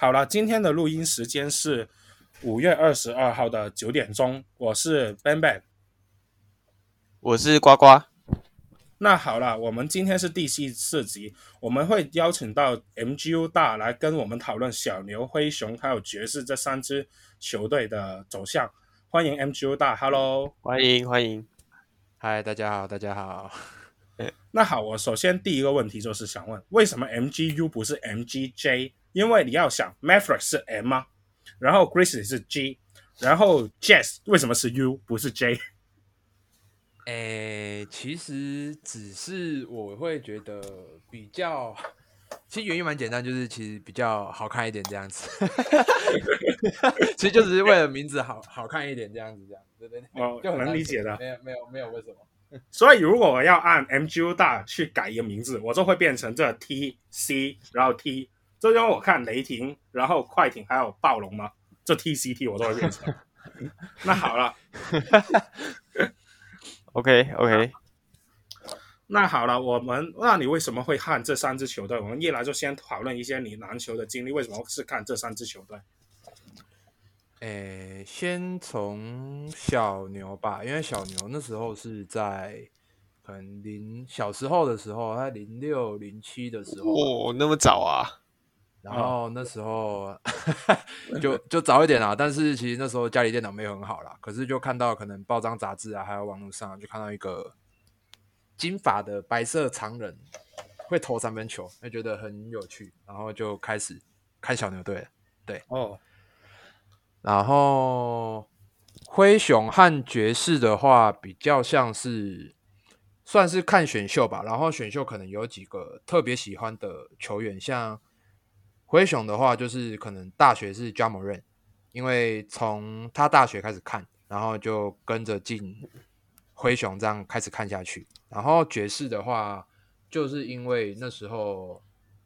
好了，今天的录音时间是五月二十二号的九点钟。我是 Ben Ben，我是呱呱。那好了，我们今天是第四四集，我们会邀请到 MGU 大来跟我们讨论小牛、灰熊还有爵士这三支球队的走向。欢迎 MGU 大，Hello，欢迎欢迎，嗨，大家好，大家好。那好，我首先第一个问题就是想问，为什么 MGU 不是 MGJ？因为你要想，Mavericks 是 M 啊，然后 Grizzlies 是 G，然后 Jazz 为什么是 U 不是 J？诶，其实只是我会觉得比较，其实原因蛮简单，就是其实比较好看一点这样子。其实就只是为了名字好好看一点这样子，这样对不对？哦，就能理解的。没有没有没有为什么？所以如果我要按 MGU 大去改一个名字，我就会变成这 T C，然后 T，这因为我看雷霆，然后快艇还有暴龙嘛，这 T C T 我都会变成。那好了，OK OK，那好了，我们那你为什么会看这三支球队？我们一来就先讨论一些你篮球的经历，为什么是看这三支球队？诶，先从小牛吧，因为小牛那时候是在可能零小时候的时候，他零六零七的时候，哦，那么早啊！然后那时候 就就早一点啦，但是其实那时候家里电脑没有很好啦，可是就看到可能报章杂志啊，还有网络上就看到一个金发的白色长人会投三分球，就觉得很有趣，然后就开始看小牛队了。对，哦。然后灰熊和爵士的话，比较像是算是看选秀吧。然后选秀可能有几个特别喜欢的球员，像灰熊的话，就是可能大学是 Ja Morant，因为从他大学开始看，然后就跟着进灰熊这样开始看下去。然后爵士的话，就是因为那时候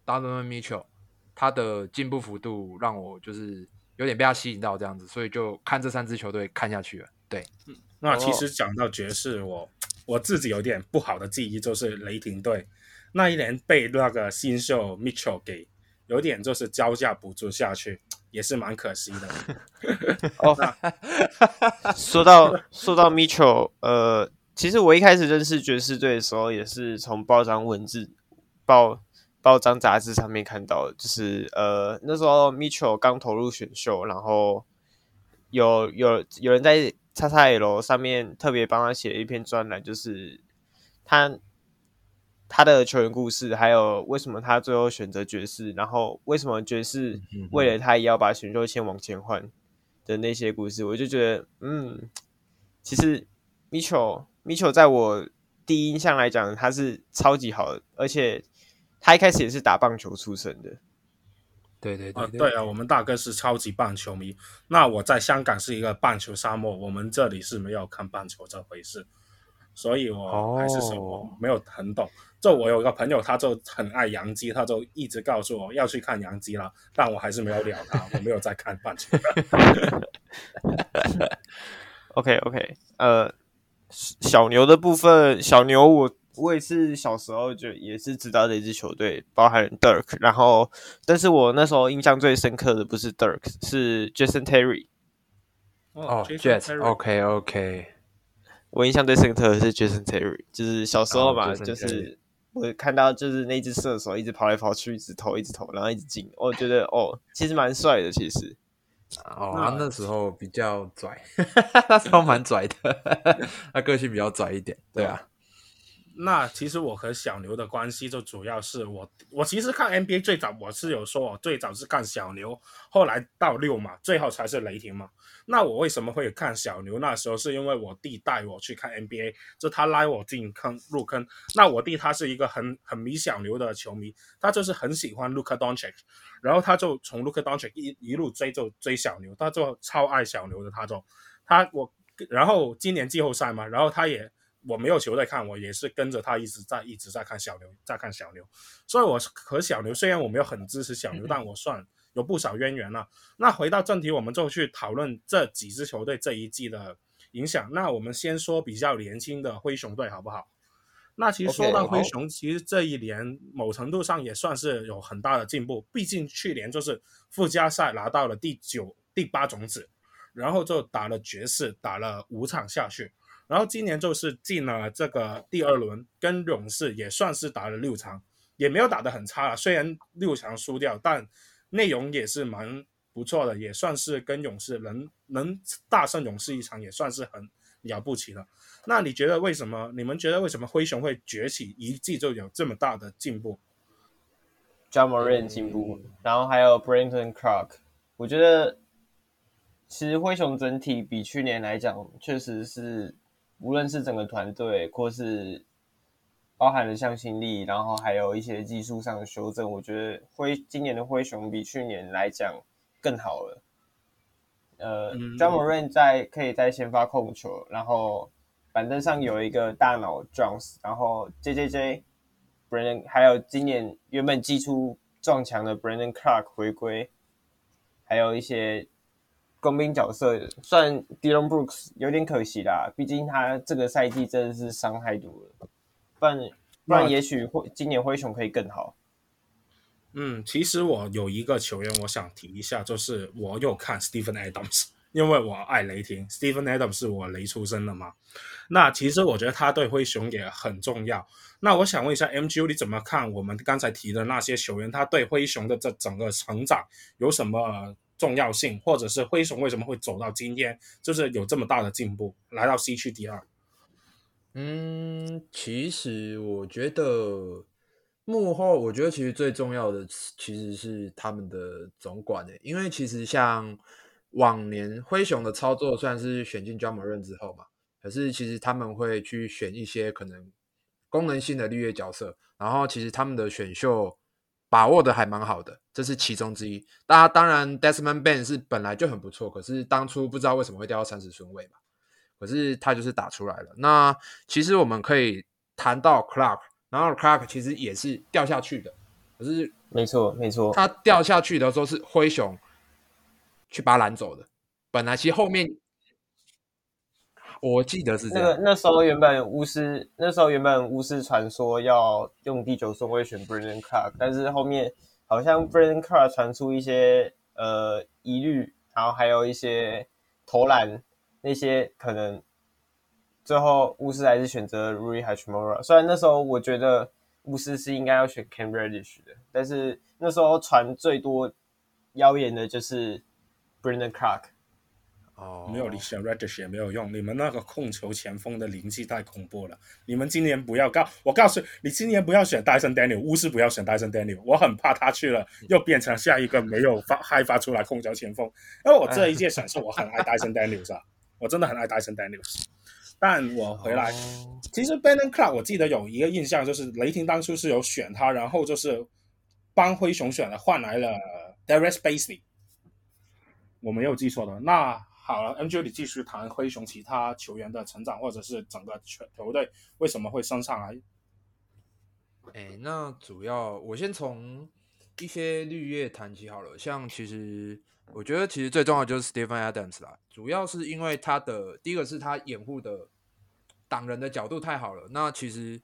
Donovan Mitchell 他的进步幅度让我就是。有点被他吸引到这样子，所以就看这三支球队看下去了。对，嗯，那其实讲到爵士，我我自己有点不好的记忆，就是雷霆队那一年被那个新秀 Mitchell 给有点就是招架不住下去，也是蛮可惜的。哦，说到说到 Mitchell，呃，其实我一开始认识爵士队的时候，也是从报章文字报。报章杂志上面看到，就是呃那时候 Mitchell 刚投入选秀，然后有有有人在 XXL 上面特别帮他写了一篇专栏，就是他他的球员故事，还有为什么他最后选择爵士，然后为什么爵士为了他也要把选秀签往前换的那些故事，我就觉得嗯，其实 Mitchell Mitchell 在我第一印象来讲，他是超级好的，而且。他一开始也是打棒球出身的，对对对，对，对啊，我们大哥是超级棒球迷。那我在香港是一个棒球沙漠，我们这里是没有看棒球这回事，所以我还是说我没有很懂。就我有一个朋友，他就很爱洋基，他就一直告诉我要去看洋基了，但我还是没有鸟他，我没有再看半球。OK OK，呃，小牛的部分，小牛我。我也是小时候就也是知道的一支球队，包含 Dirk，然后，但是我那时候印象最深刻的不是 Dirk，是 Jason Terry。哦，Jet，OK OK。我印象最深刻的是 Jason Terry，就是小时候嘛，oh, 就是我看到就是那只射手一直跑来跑去，一直投，一直投，然后一直进，我觉得哦，其实蛮帅的，其实。哦，他那时候比较拽，那时候蛮拽的，他个性比较拽一点，对啊。那其实我和小牛的关系就主要是我，我其实看 NBA 最早我是有说，我最早是看小牛，后来到六嘛，最后才是雷霆嘛。那我为什么会看小牛？那时候是因为我弟带我去看 NBA，就他拉我进坑入坑。那我弟他是一个很很迷小牛的球迷，他就是很喜欢 Luka Doncic，然后他就从 Luka Doncic 一一路追就追小牛，他就超爱小牛的，他就他我，然后今年季后赛嘛，然后他也。我没有球队看，我也是跟着他一直在一直在看小牛，在看小牛，所以我和小牛虽然我没有很支持小牛，但我算有不少渊源了。那回到正题，我们就去讨论这几支球队这一季的影响。那我们先说比较年轻的灰熊队好不好？那其实说到灰熊，Okay, 其实这一年某程度上也算是有很大的进步。毕竟去年就是附加赛拿到了第九、第八种子，然后就打了爵士，打了五场下去，然后今年就是进了这个第二轮，跟勇士也算是打了六场，也没有打得很差了。虽然六场输掉，但内容也是蛮不错的，也算是跟勇士能能大胜勇士一场，也算是很了不起了。那你觉得为什么？你们觉得为什么灰熊会崛起，一季就有这么大的进步？Ja Morant 进步，然后还有 Brandon clark 我觉得其实灰熊整体比去年来讲，确实是无论是整个团队，或是包含了向心力，然后还有一些技术上的修正，我觉得灰今年的灰熊比去年来讲更好了。呃、嗯、Ja Morant 在可以在先发控球，然后。板凳上有一个大脑 Jones，然后 J J J Brandon，还有今年原本寄出撞墙的 Brandon Clarke 回归，还有一些工兵角色，算 Dillon Brooks 有点可惜啦，毕竟他这个赛季真的是伤害多了，不然不然也许会今年灰熊可以更好。嗯，其实我有一个球员我想提一下，就是我有看 Steven Adams。因为我爱雷霆，Steven Adams 是我雷出身的嘛。那其实我觉得他对灰熊也很重要。那我想问一下，MGU 你怎么看我们刚才提的那些球员，他对灰熊的这整个成长有什么重要性，或者是灰熊为什么会走到今天，就是有这么大的进步，来到西区第二？嗯，其实我觉得幕后，我觉得其实最重要的其实是他们的总管诶，因为其实像。往年灰熊的操作算是选进 j a m a r 之后嘛，可是其实他们会去选一些可能功能性的绿叶角色，然后其实他们的选秀把握的还蛮好的，这是其中之一。大家当然 Desmond Bane 是本来就很不错，可是当初不知道为什么会掉到三十顺位嘛，可是他就是打出来了。那其实我们可以谈到 Clark，然后 Clark 其实也是掉下去的，可是没错没错，他掉下去的时候是灰熊。去把他拦走的，本来其实后面我记得是这样。那个那时候原本巫师那时候原本巫师传说要用第九顺位选 Brandon Clark，但是后面好像 Brandon Clark 传出一些呃疑虑，然后还有一些投篮那些可能，最后巫师还是选择 Rui Hachimura。虽然那时候我觉得巫师是应该要选 Cam Reddish 的，但是那时候传最多谣言的就是。Brandon Clark 哦，没有你选 Reddish 也没有用，你们那个控球前锋的灵气太恐怖了。你们今年不要告我告诉你，今年不要选 Dyson Daniel，巫师不要选 Dyson Daniel，我很怕他去了又变成下一个没有发开发出来控球前锋。因为我这一届选秀我很爱 Dyson Daniel 是吧？我真的很爱 Dyson Daniel，但我回来、哦、其实 Brandon Clarke 我记得有一个印象就是雷霆当初是有选他，然后就是帮灰熊选了换来了 Darius Basley，。我没有记错的，那好了，MJ 你继续谈灰熊其他球员的成长，或者是整个球球队为什么会升上来？哎，那主要我先从一些绿叶谈起好了。像其实我觉得其实最重要的就是 Stephen Adams 啦，主要是因为他的第一个是他掩护的挡人的角度太好了。那其实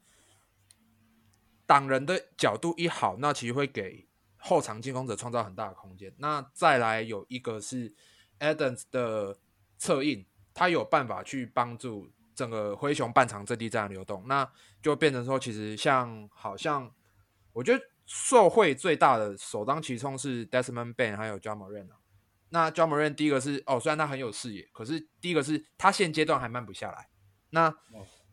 挡人的角度一好，那其实会给。后场进攻者创造很大的空间。那再来有一个是 Adams 的策应，他有办法去帮助整个灰熊半场阵地战的流动。那就变成说，其实像好像我觉得受惠最大的首当其冲是 Desmond Bane 还有 Ja Morant。那 Ja Morant 第一个是哦，虽然他很有视野，可是第一个是他现阶段还慢不下来。那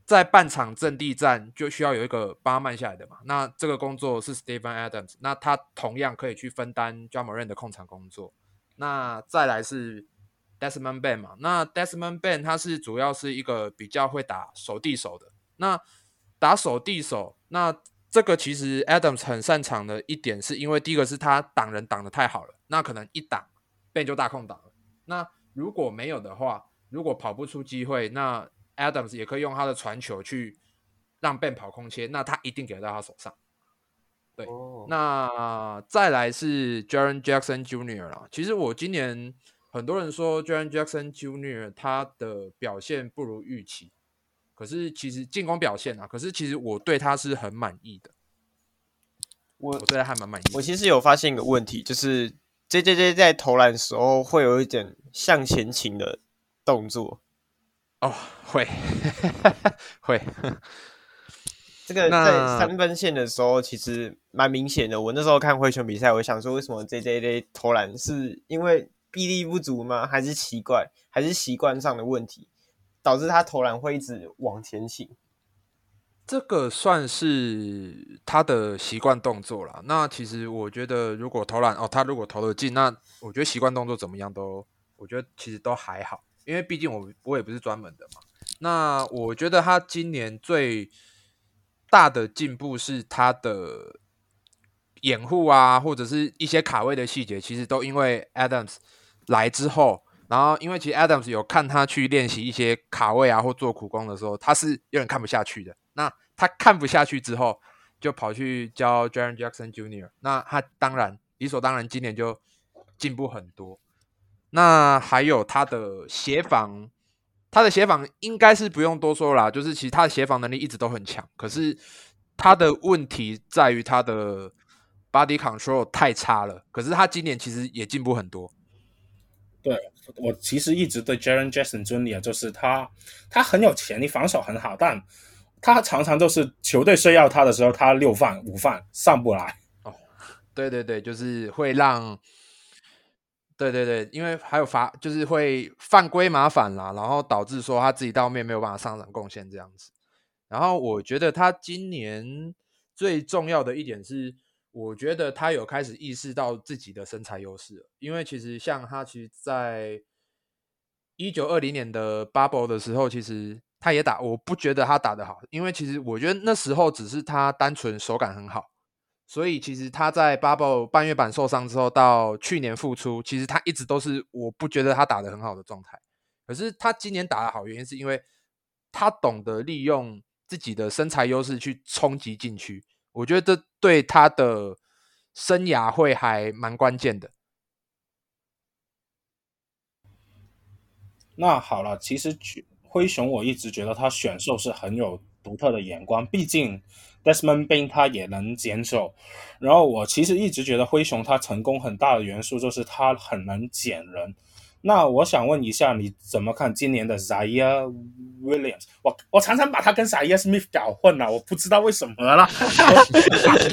在半场阵地战就需要有一个帮他慢下来的嘛，那这个工作是 Stephen Adams，那他同样可以去分担 Ja Morant 的控场工作。那再来是 Desmond Bane 嘛，那 Desmond Bane 他是主要是一个比较会打手递手的。那打手递手，那这个其实 Adams 很擅长的一点，是因为第一个是他挡人挡的太好了，那可能一挡 Bane 就大空档了。那如果没有的话，如果跑不出机会，那 Adams 也可以用他的传球去让 Ben 跑空切，那他一定给到他手上。对，oh. 那再来是 Jaren Jackson Jr. 啦。其实我今年很多人说 Jaren Jackson Jr. 他的表现不如预期，可是其实进攻表现啊，可是其实我对他是很满意的。我我对他还蛮满意。我其实有发现一个问题，就是 JJJ 在投篮的时候会有一点向前倾的动作。哦，会 会。这个在三分线的时候其实蛮明显的。我那时候看灰熊比赛，我想说，为什么 JJJ 投篮是因为臂力不足吗？还是奇怪？还是习惯上的问题，导致他投篮会一直往前倾？这个算是他的习惯动作了。那其实我觉得，如果投篮哦，他如果投得进，那我觉得习惯动作怎么样都，我觉得其实都还好。因为毕竟我我也不是专门的嘛。那我觉得他今年最大的进步是他的掩护啊，或者是一些卡位的细节，其实都因为 Adams 来之后，然后因为其实 Adams 有看他去练习一些卡位啊，或做苦工的时候，他是有点看不下去的。那他看不下去之后，就跑去教 Jaren Jackson Jr.，那他当然理所当然今年就进步很多。那还有他的协防，他的协防应该是不用多说啦，就是其实他的协防能力一直都很强，可是他的问题在于他的 body control 太差了。可是他今年其实也进步很多。对，我其实一直对 Jaren Jackson Jr. 就是他，他很有潜力，防守很好，但。他常常就是球队需要他的时候，他六犯五犯上不来。哦，对对对，就是会让，对对对，因为还有罚，就是会犯规麻烦啦，然后导致说他自己到后面没有办法上场贡献这样子。然后我觉得他今年最重要的一点是，我觉得他有开始意识到自己的身材优势了，因为其实像他其实，在一九二零年的 Bubble 的时候，其实。他也打，我不觉得他打得好，因为其实我觉得那时候只是他单纯手感很好，所以其实他在 Bubble 半月板受伤之后到去年复出，其实他一直都是我不觉得他打得很好的状态。可是他今年打得好，原因是因为他懂得利用自己的身材优势去冲击禁区，我觉得这对他的生涯会还蛮关键的。那好了，其实灰熊，我一直觉得他选秀是很有独特的眼光，毕竟 Desmond Bane 他也能捡走。然后我其实一直觉得灰熊他成功很大的元素就是他很能捡人。那我想问一下，你怎么看今年的 Ziaire Williams？我我常常把他跟 Zaire Smith 搞混了，我不知道为什么了。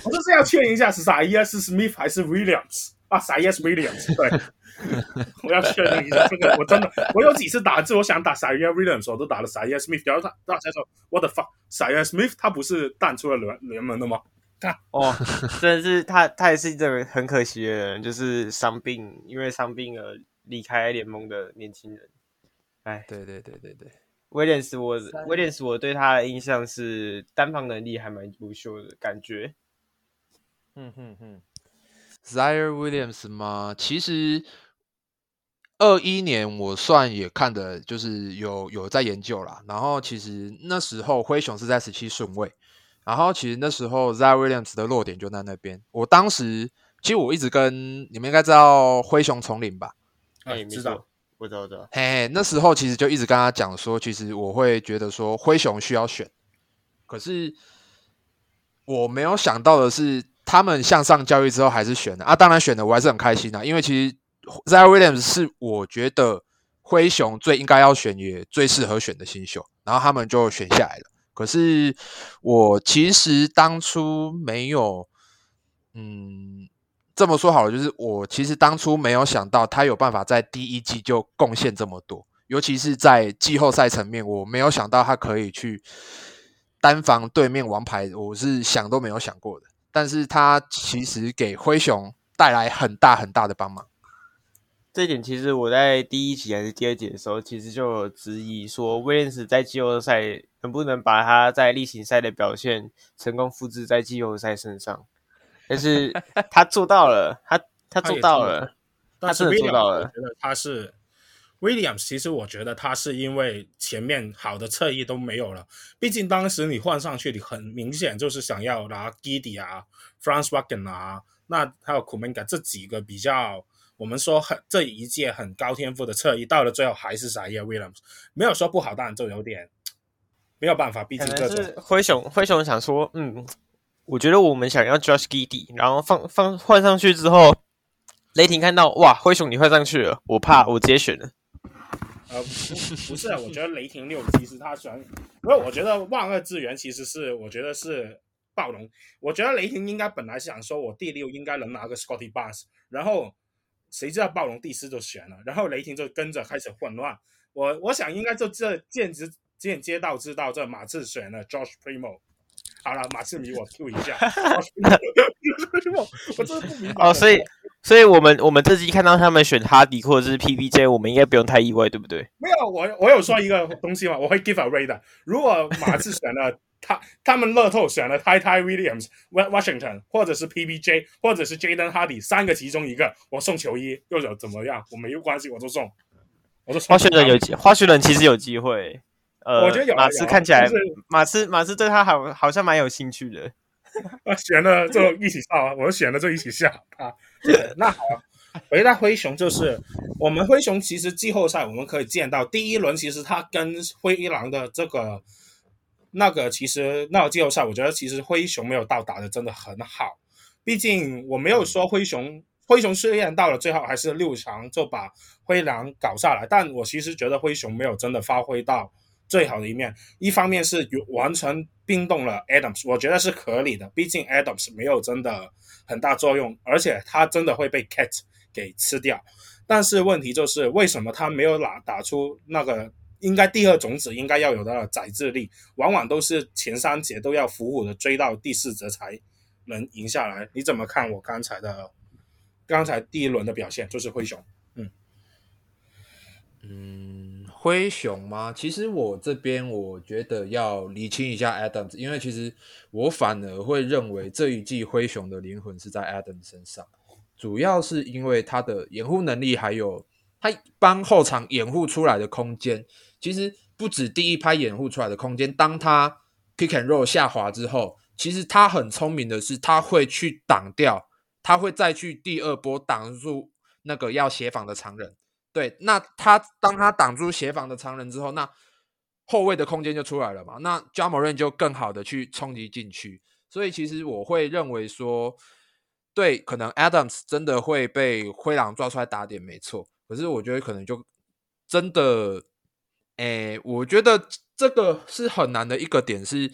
我就是要确认一下是 Zhaire 是 Smith 还是 Williams 啊？Zhaire Williams 对。我要确认一下这个，我真的，我有几次打字，我想打 Ziaire Williams，我都打了 Zhaire Smith。然后他大家说，What the fuck，Zhaire Smith 他不是淡出了联联盟的吗？看哦，真的是他，他也是一个很可惜的人，就是伤病，因为伤病而离开联盟的年轻人。哎，对对对对对，威廉斯，我威廉斯，我对他的印象是单防能力还蛮优秀的感觉。嗯哼哼，Ziaire Williams 吗？其实。二一年我算也看的，就是有有在研究啦。然后其实那时候灰熊是在十七顺位，然后其实那时候 Ziaire Williams 的落点就在那边。我当时其实我一直跟你们应该知道灰熊丛林吧？哎，知道，我知道，知道。嘿嘿，那时候其实就一直跟他讲说，其实我会觉得说灰熊需要选，可是我没有想到的是，他们向上交易之后还是选了啊。当然选的我还是很开心的，因为其实。Ziaire Williams 是我觉得灰熊最应该要选也最适合选的新秀，然后他们就选下来了。可是我其实当初没有，嗯，这么说好了，就是我其实当初没有想到他有办法在第一季就贡献这么多，尤其是在季后赛层面，我没有想到他可以去单防对面王牌，我是想都没有想过的。但是他其实给灰熊带来很大很大的帮忙。这一点其实我在第一集还是第二集的时候，其实就有质疑说，威廉斯在季后赛能不能把他在例行赛的表现成功复制在季后赛身上？但是 他做到了，他他做到了，他真的做到了。我觉得他是 Williams，其实我觉得他是因为前面好的侧翼都没有了，毕竟当时你换上去，你很明显就是想要拿 Giddey 啊、Franz Wagner 啊，那还有 Kuminga 这几个比较。我们说很这一届很高天赋的侧翼，到了最后还是 Ziaire Williams，没有说不好，当然就有点没有办法，毕竟这种灰熊灰熊想说，嗯，我觉得我们想要 Josh Giddey，然后放放换上去之后，雷霆看到哇，灰熊你换上去了，我怕我直接选了。呃，不不是，我觉得雷霆六其实他喜欢，因为我觉得万恶之源其实是我觉得是暴龙，我觉得雷霆应该本来是想说我第六应该能拿个 Scotty Barnes，然后谁知道暴龙第四就选了，然后雷霆就跟着开始混乱。我我想应该就这间接间接到知道这马刺选了 Josh Primo。好了，马刺迷我 Q 一下 我真的不明白。哦，所以。所以我们我们这期看到他们选哈迪或者是 PBJ，我们应该不用太意外，对不对？没有，我我有说一个东西嘛，我会 give away 的。如果马刺选了 他，他们乐透选了 Ty Ty Williams、Washington，或者是 PBJ，或者是 Jaden Hardy 三个其中一个，我送球衣又有怎么样？我没有关系，我都送。我都送。花絮人有机，花絮人其实有机会。呃，我觉得有马刺看起来，马刺马刺对他好好像蛮有兴趣的。我，选了就一起笑啊！我选了就一起笑啊。对，那好，回到灰熊，就是我们灰熊其实季后赛我们可以见到第一轮，其实他跟灰狼的这个那个其实那个季后赛，我觉得其实灰熊没有到达的真的很好。毕竟我没有说灰熊，灰熊虽然到了最后还是六强就把灰狼搞下来，但我其实觉得灰熊没有真的发挥到最好的一面。一方面是完全冰冻了 Adams，我觉得是合理的，毕竟 Adams 没有真的。很大作用，而且他真的会被 Cat 给吃掉。但是问题就是，为什么他没有打打出那个应该第二种子应该要有的宰制力？往往都是前三节都要苦苦的追到第四节才能赢下来。你怎么看我刚才的刚才第一轮的表现？就是灰熊，嗯嗯，灰熊吗？其实我这边我觉得要理清一下 Adams，因为其实。我反而会认为这一季灰熊的灵魂是在 Adams 身上，主要是因为他的掩护能力，还有他帮后场掩护出来的空间。其实不止第一拍掩护出来的空间，当他 kick and roll 下滑之后，其实他很聪明的是，他会去挡掉，他会再去第二波挡住那个要协防的长人。对，那他当他挡住协防的长人之后，那后卫的空间就出来了嘛，那 Ja Morant 就更好的去冲击禁区，所以其实我会认为说，对，可能 Adams 真的会被灰狼抓出来打点，没错。可是我觉得可能就真的，诶，我觉得这个是很难的一个点，是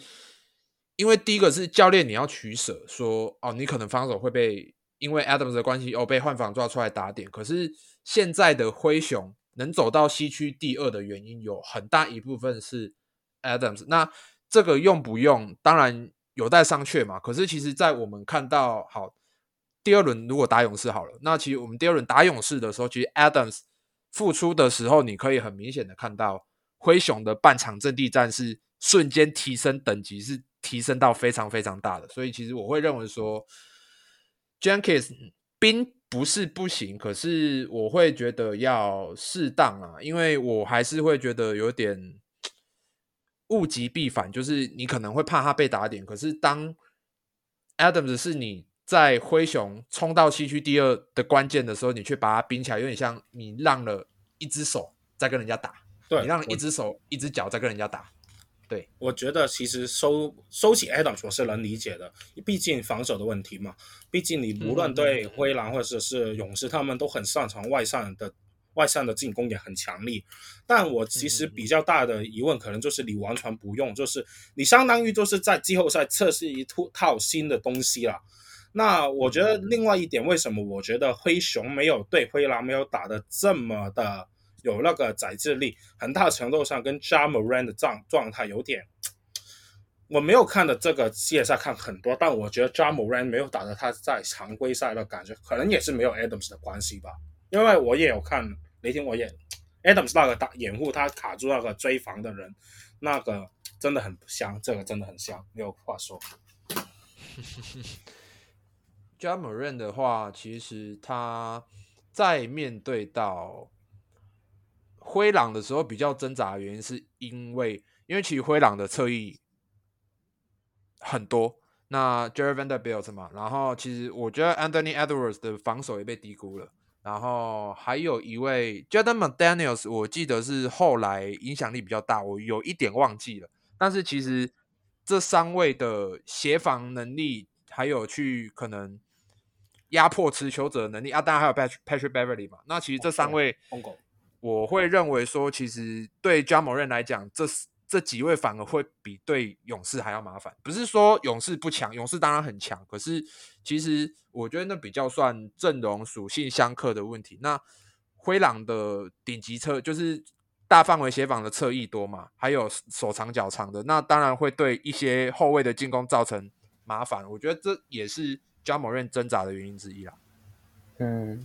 因为第一个是教练你要取舍，说哦，你可能防守会被因为 Adams 的关系哦被换防抓出来打点，可是现在的灰熊。能走到西区第二的原因有很大一部分是 Adams，那这个用不用当然有待商榷嘛。可是其实，在我们看到好第二轮如果打勇士好了，那其实我们第二轮打勇士的时候，其实 Adams 复出的时候，你可以很明显的看到灰熊的半场阵地战是瞬间提升等级，是提升到非常非常大的。所以其实我会认为说，Jenkins 冰。不是不行，可是我会觉得要适当啊，因为我还是会觉得有点物极必反，就是你可能会怕他被打点，可是当 Adams 是你在灰熊冲到西区第二的关键的时候，你却把他冰起来，有点像你让了一只手在跟人家打，对，你让了一只手一只脚在跟人家打。对，我觉得其实收收起 Adams 我是能理解的，毕竟防守的问题嘛。毕竟你无论对灰狼或者是勇士，他们都很擅长外上的外上的进攻也很强力。但我其实比较大的疑问，可能就是你完全不用，就是你相当于就是在季后赛测试一套新的东西了。那我觉得另外一点，为什么我觉得灰熊没有对灰狼没有打的这么的？有那个宰制力，很大程度上跟 Ja Morant 的状状态有点，我没有看的这个系列赛看很多，但我觉得 Ja Morant 没有打的他在常规赛的感觉，可能也是没有 Adams 的关系吧。因为我也有看雷霆，我也 Adams 那个打掩护他卡住那个追防的人，那个真的很香，这个真的很香，没有话说。Ja Morant 的话，其实他在面对到。灰狼的时候比较挣扎的原因是因为，因为其实灰狼的侧翼很多，那 Jerry Vanderbilt 嘛，然后其实我觉得 Anthony Edwards 的防守也被低估了，然后还有一位 Jaden McDaniels，我记得是后来影响力比较大，我有一点忘记了，但是其实这三位的协防能力，还有去可能压迫持球者的能力啊，当然还有 Patrick Patrick Beverly 嘛。那其实这三位，我会认为说，其实对 Ja Morant 来讲，这这几位反而会比对勇士还要麻烦。不是说勇士不强，勇士当然很强，可是其实我觉得那比较算阵容属性相克的问题。那灰狼的顶级侧就是大范围协防的侧翼多嘛，还有手长脚长的，那当然会对一些后卫的进攻造成麻烦。我觉得这也是加盟人挣扎的原因之一啦。嗯，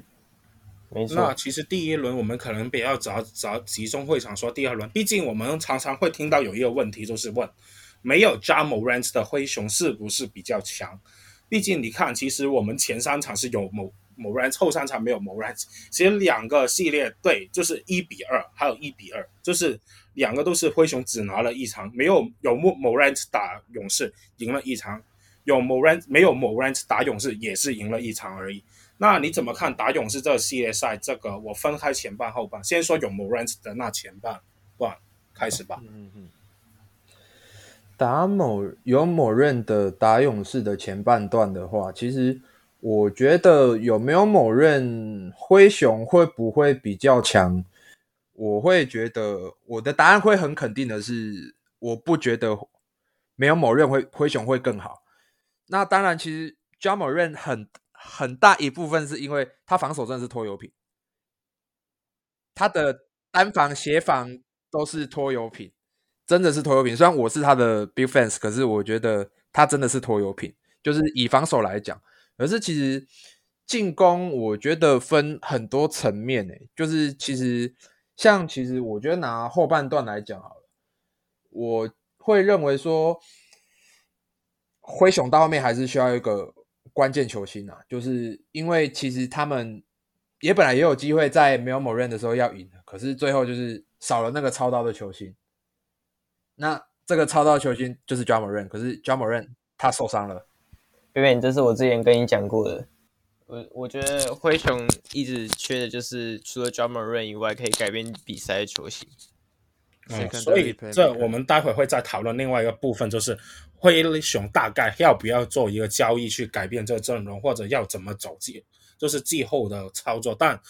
没错。那其实第一轮我们可能比较早早集中会场说第二轮，毕竟我们常常会听到有一个问题，就是问没有 Ja Morant 的灰熊是不是比较强？毕竟你看，其实我们前三场是有某。某 r a n t 后三场没有某 r a n t 其实两个系列对就是一比二，还有一比二，就是两个都是灰熊只拿了一场，没有有某某 r a n t 打勇士赢了一场，有某 r a n t 没有某 r a n t 打勇士也是赢了一场而已。那你怎么看打勇士这个系列赛？这个我分开前半后半，先说有 Morant 的那前半段开始吧。嗯嗯。打某有 Morant 的打勇士的前半段的话，其实。我觉得有没有某人灰熊会不会比较强？我会觉得我的答案会很肯定的是，我不觉得没有某人会灰熊会更好。那当然，其实 Ja Morant 很很大一部分是因为他防守真的是拖油瓶，他的单防协防都是拖油瓶，真的是拖油瓶。虽然我是他的 big fans，可是我觉得他真的是拖油瓶，就是以防守来讲。可是其实进攻，我觉得分很多层面诶，就是其实像其实我觉得拿后半段来讲好了，我会认为说灰熊到后面还是需要一个关键球星啊，就是因为其实他们也本来也有机会在没有某任的时候要赢的，可是最后就是少了那个操刀的球星。那这个操刀球星就是 Ja Morant，可是 Ja Morant 他受伤了。因为这是我之前跟你讲过的。我我觉得灰熊一直缺的就是除了 Ja Morant 以外，可以改变比赛的球星。嗯，所以这我们待会会再讨论另外一个部分，就是灰熊大概要不要做一个交易去改变这个阵容，或者要怎么走季，就是季后的操作。但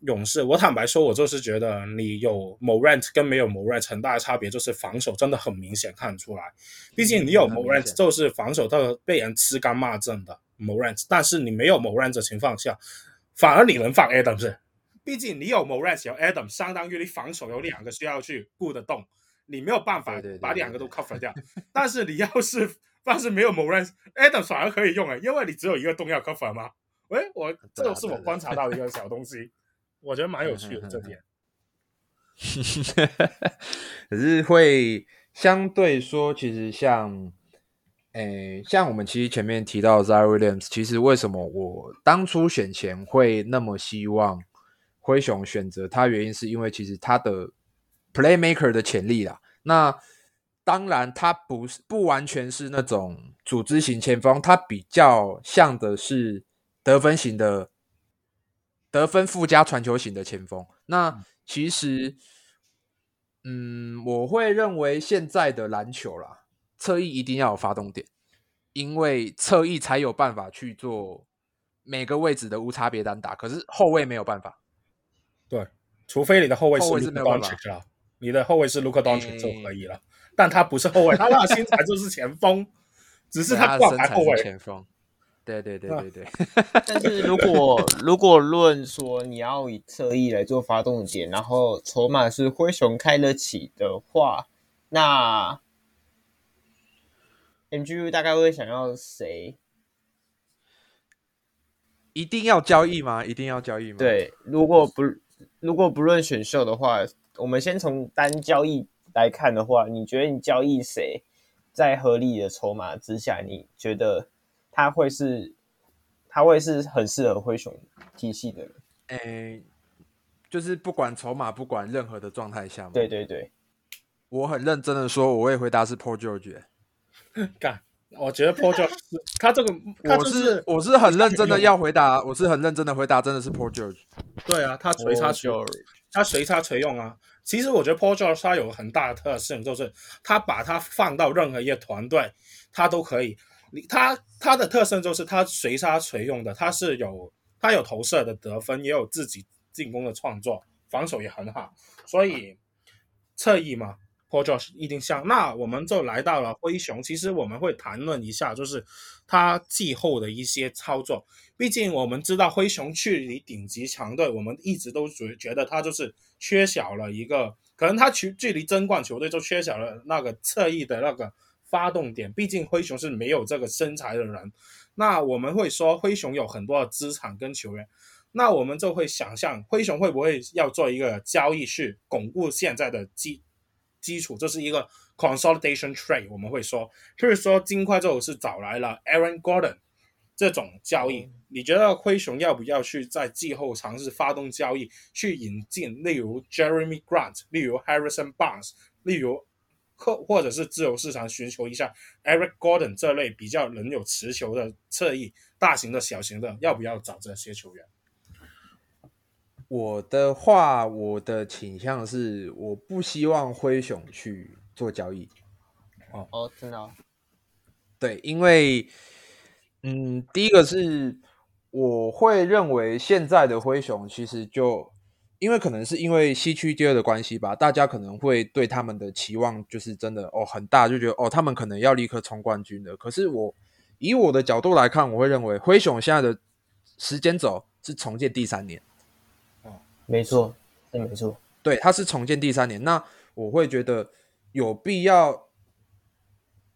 勇士，我坦白说，我就是觉得你有 Morant 跟没有 Morant 很大的差别，就是防守真的很明显看出来。毕竟你有 Morant 就是防守到被人吃干骂净的 Morant，但是你没有 Morant 的情况下，反而你能放 Adam 是。毕竟你有 Morant 有 Adam，相当于你防守有两个需要去顾得动，你没有办法把两个都 cover 掉。对对对对，但是你要是但是没有 Morant，Adams 反而可以用诶，因为你只有一个洞要 cover 吗？喂，我这个是我观察到的一个小东西。我觉得蛮有趣的这点，可是会相对说，其实像，诶，像我们其实前面提到 Zara Williams，其实为什么我当初选前会那么希望灰熊选择他，原因是因为其实他的 playmaker 的潜力啦。那当然，他不是不完全是那种组织型前锋，他比较像的是得分型的。得分附加传球型的前锋，那其实，嗯，我会认为现在的篮球啦，侧翼一定要有发动点，因为侧翼才有办法去做每个位置的无差别单打，可是后卫没有办法。对，除非你的后卫是 Luka Doncic 了，你的后卫是 Luka Doncic 就可以了，欸、但他不是后卫，他那身材就是前锋，只是他挂牌后卫前锋。对对对对对，但是如果如果论说你要以侧翼来做发动点，然后筹码是灰熊开得起的话，那 MGU 大概会想要谁？一定要交易吗？一定要交易吗？对，如果不如果不论选秀的话，我们先从单交易来看的话，你觉得你交易谁，在合理的筹码之下，你觉得？他会是，他会是很适合灰熊体系的人。诶、欸，就是不管筹码，不管任何的状态下。对对对，我很认真的说，我会回答是 Paul George。干，我觉得 Paul George 他这个，他就是、我是我是很认真的要回答，我是很认真的回答，真的是 Paul George。对啊，他锤他球他随插随用啊。其实我觉得 Paul George 他有很大的特性，就是他把他放到任何一个团队，他都可以。你他他的特性就是他随插随用的，他是有他有投射的得分，也有自己进攻的创作，防守也很好，所以侧翼嘛。Paul George 一定像，那我们就来到了灰熊。其实我们会谈论一下，就是他季后的一些操作。毕竟我们知道灰熊距离顶级强队，我们一直都觉觉得他就是缺少了一个，可能他距距离争冠球队就缺少了那个侧翼的那个发动点。毕竟灰熊是没有这个身材的人。那我们会说灰熊有很多的资产跟球员，那我们就会想象灰熊会不会要做一个交易去巩固现在的基。基础，这是一个 consolidation trade，我们会说，譬如说，金块就是找来了 Aaron Gordon 这种交易。嗯、你觉得灰熊要不要去在季后尝试发动交易，去引进，例如 Jeremy Grant，例如 Harrison Barnes，例如或或者是自由市场寻求一下 Eric Gordon 这类比较能有持球的侧翼，大型的、小型的，要不要找这些球员？我的话，我的倾向是，我不希望灰熊去做交易。哦哦，真的哦？对，因为，嗯，第一个是，我会认为现在的灰熊其实就，因为可能是因为西区第二的关系吧，大家可能会对他们的期望就是真的哦很大，就觉得哦他们可能要立刻冲冠军的。可是我以我的角度来看，我会认为灰熊现在的时间轴是重建第三年。没错，对，没错，对，他是重建第三年，那我会觉得有必要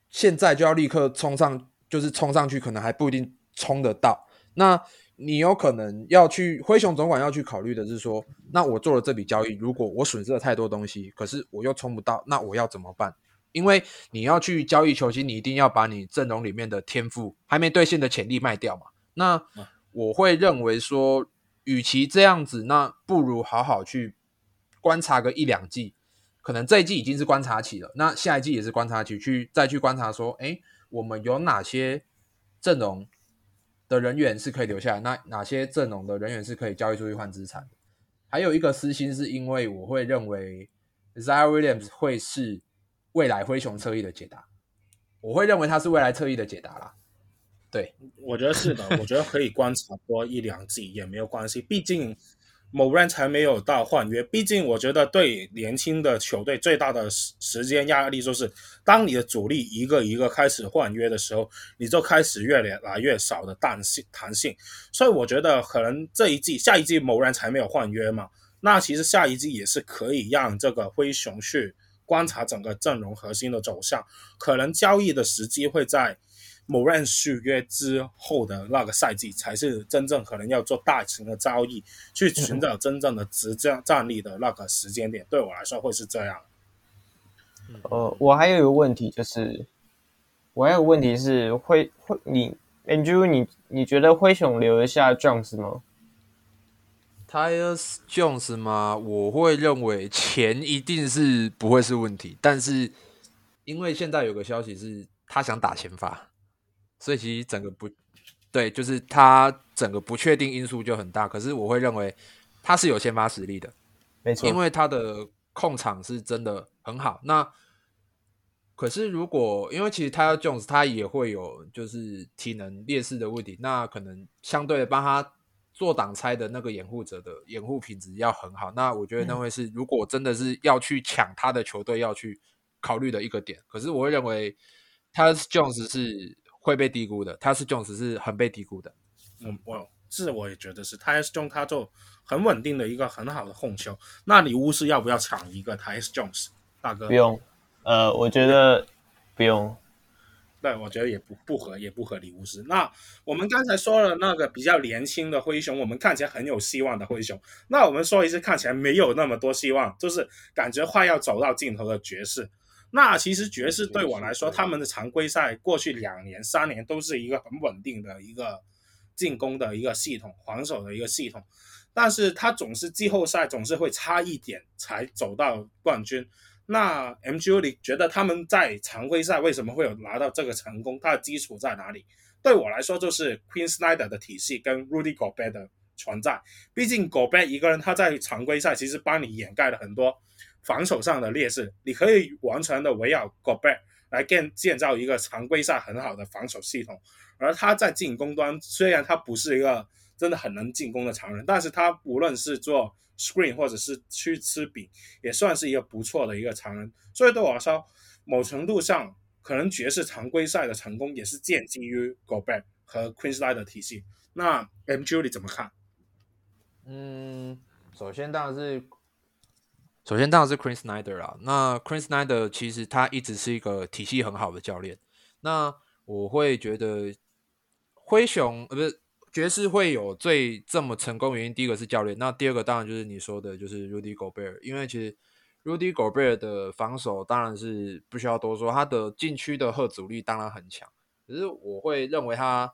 现在就要立刻冲上，就是冲上去，可能还不一定冲得到。那你有可能要去灰熊总管要去考虑的是说，那我做了这笔交易，如果我损失了太多东西，可是我又冲不到，那我要怎么办？因为你要去交易球星，你一定要把你阵容里面的天赋还没兑现的潜力卖掉嘛。那我会认为说。与其这样子，那不如好好去观察个一两季，可能这一季已经是观察期了，那下一季也是观察期，去再去观察说，哎，我们有哪些阵容的人员是可以留下来，那哪些阵容的人员是可以交易出去换资产？还有一个私心是因为我会认为 Zion Williams 会是未来灰熊侧翼的解答，我会认为他是未来侧翼的解答啦。对，我觉得是的，我觉得可以观察多一两季也没有关系，毕竟某人才没有到换约。毕竟我觉得对年轻的球队最大的时时间压力就是，当你的主力一个一个开始换约的时候，你就开始越来越少的弹性弹性。所以我觉得可能这一季、下一季某人才没有换约嘛，那其实下一季也是可以让这个灰熊去观察整个阵容核心的走向，可能交易的时机会在。某人续约之后的那个赛季，才是真正可能要做大型的交易，去寻找真正的执战战力的那个时间点。对我来说会是这样。呃，我还有一个问题，就是我还有个问题是，灰灰你 Andrew，你你觉得灰熊留得下 Jones 吗？Tyus Jones 吗？我会认为钱一定是不会是问题，但是因为现在有个消息是他想打前发。所以其实整个不对，就是他整个不确定因素就很大。可是我会认为他是有先发实力的，没错，因为他的控场是真的很好。那可是如果因为其实 Tyus Jones 他也会有就是体能劣势的问题，那可能相对的帮他做挡拆的那个掩护者的掩护品质要很好。那我觉得那会是如果真的是要去抢他的球队要去考虑的一个点。可是我会认为 Tyus Jones 是。会被低估的，他是 Jones 是很被低估的。嗯，我是我也觉得是，Tyus Jones 他就很稳定的一个很好的控球。那你巫师要不要抢一个 Tyus Jones 大哥？不用，呃，我觉得不用。对，我觉得也不不合，也不合理巫师。那我们刚才说了那个比较年轻的灰熊，我们看起来很有希望的灰熊。那我们说一次看起来没有那么多希望，就是感觉快要走到尽头的爵士。那其实爵士对我来说，他们的常规赛过去两年、三年都是一个很稳定的一个进攻的一个系统，防守的一个系统，但是他总是季后赛总是会差一点才走到冠军。那 MGU 你觉得他们在常规赛为什么会有拿到这个成功？它的基础在哪里？对我来说，就是 Queen Snyder 的体系跟 Rudy Gobert 的存在。毕竟 Gobert 一个人他在常规赛其实帮你掩盖了很多防守上的劣势，你可以完全的围绕 Gobert 来建建造一个常规赛很好的防守系统。而他在进攻端虽然他不是一个真的很能进攻的常人，但是他无论是做 screen 或者是去吃饼，也算是一个不错的一个常人。所以对我来说，某程度上，可能爵士常规赛的成功也是建基于 Gobert 和 Quin Snyder 的体系。那 MJU 你怎么看？嗯，首先当然是，首先当然是 Chris Snyder 啦。那 Chris Snyder 其实他一直是一个体系很好的教练。那我会觉得灰熊呃不是爵士会有最这么成功原因，第一个是教练，那第二个当然就是你说的，就是 Rudy Gobert，因为其实。Rudy Gobert 的防守当然是不需要多说，他的禁区的吓阻力当然很强。可是我会认为他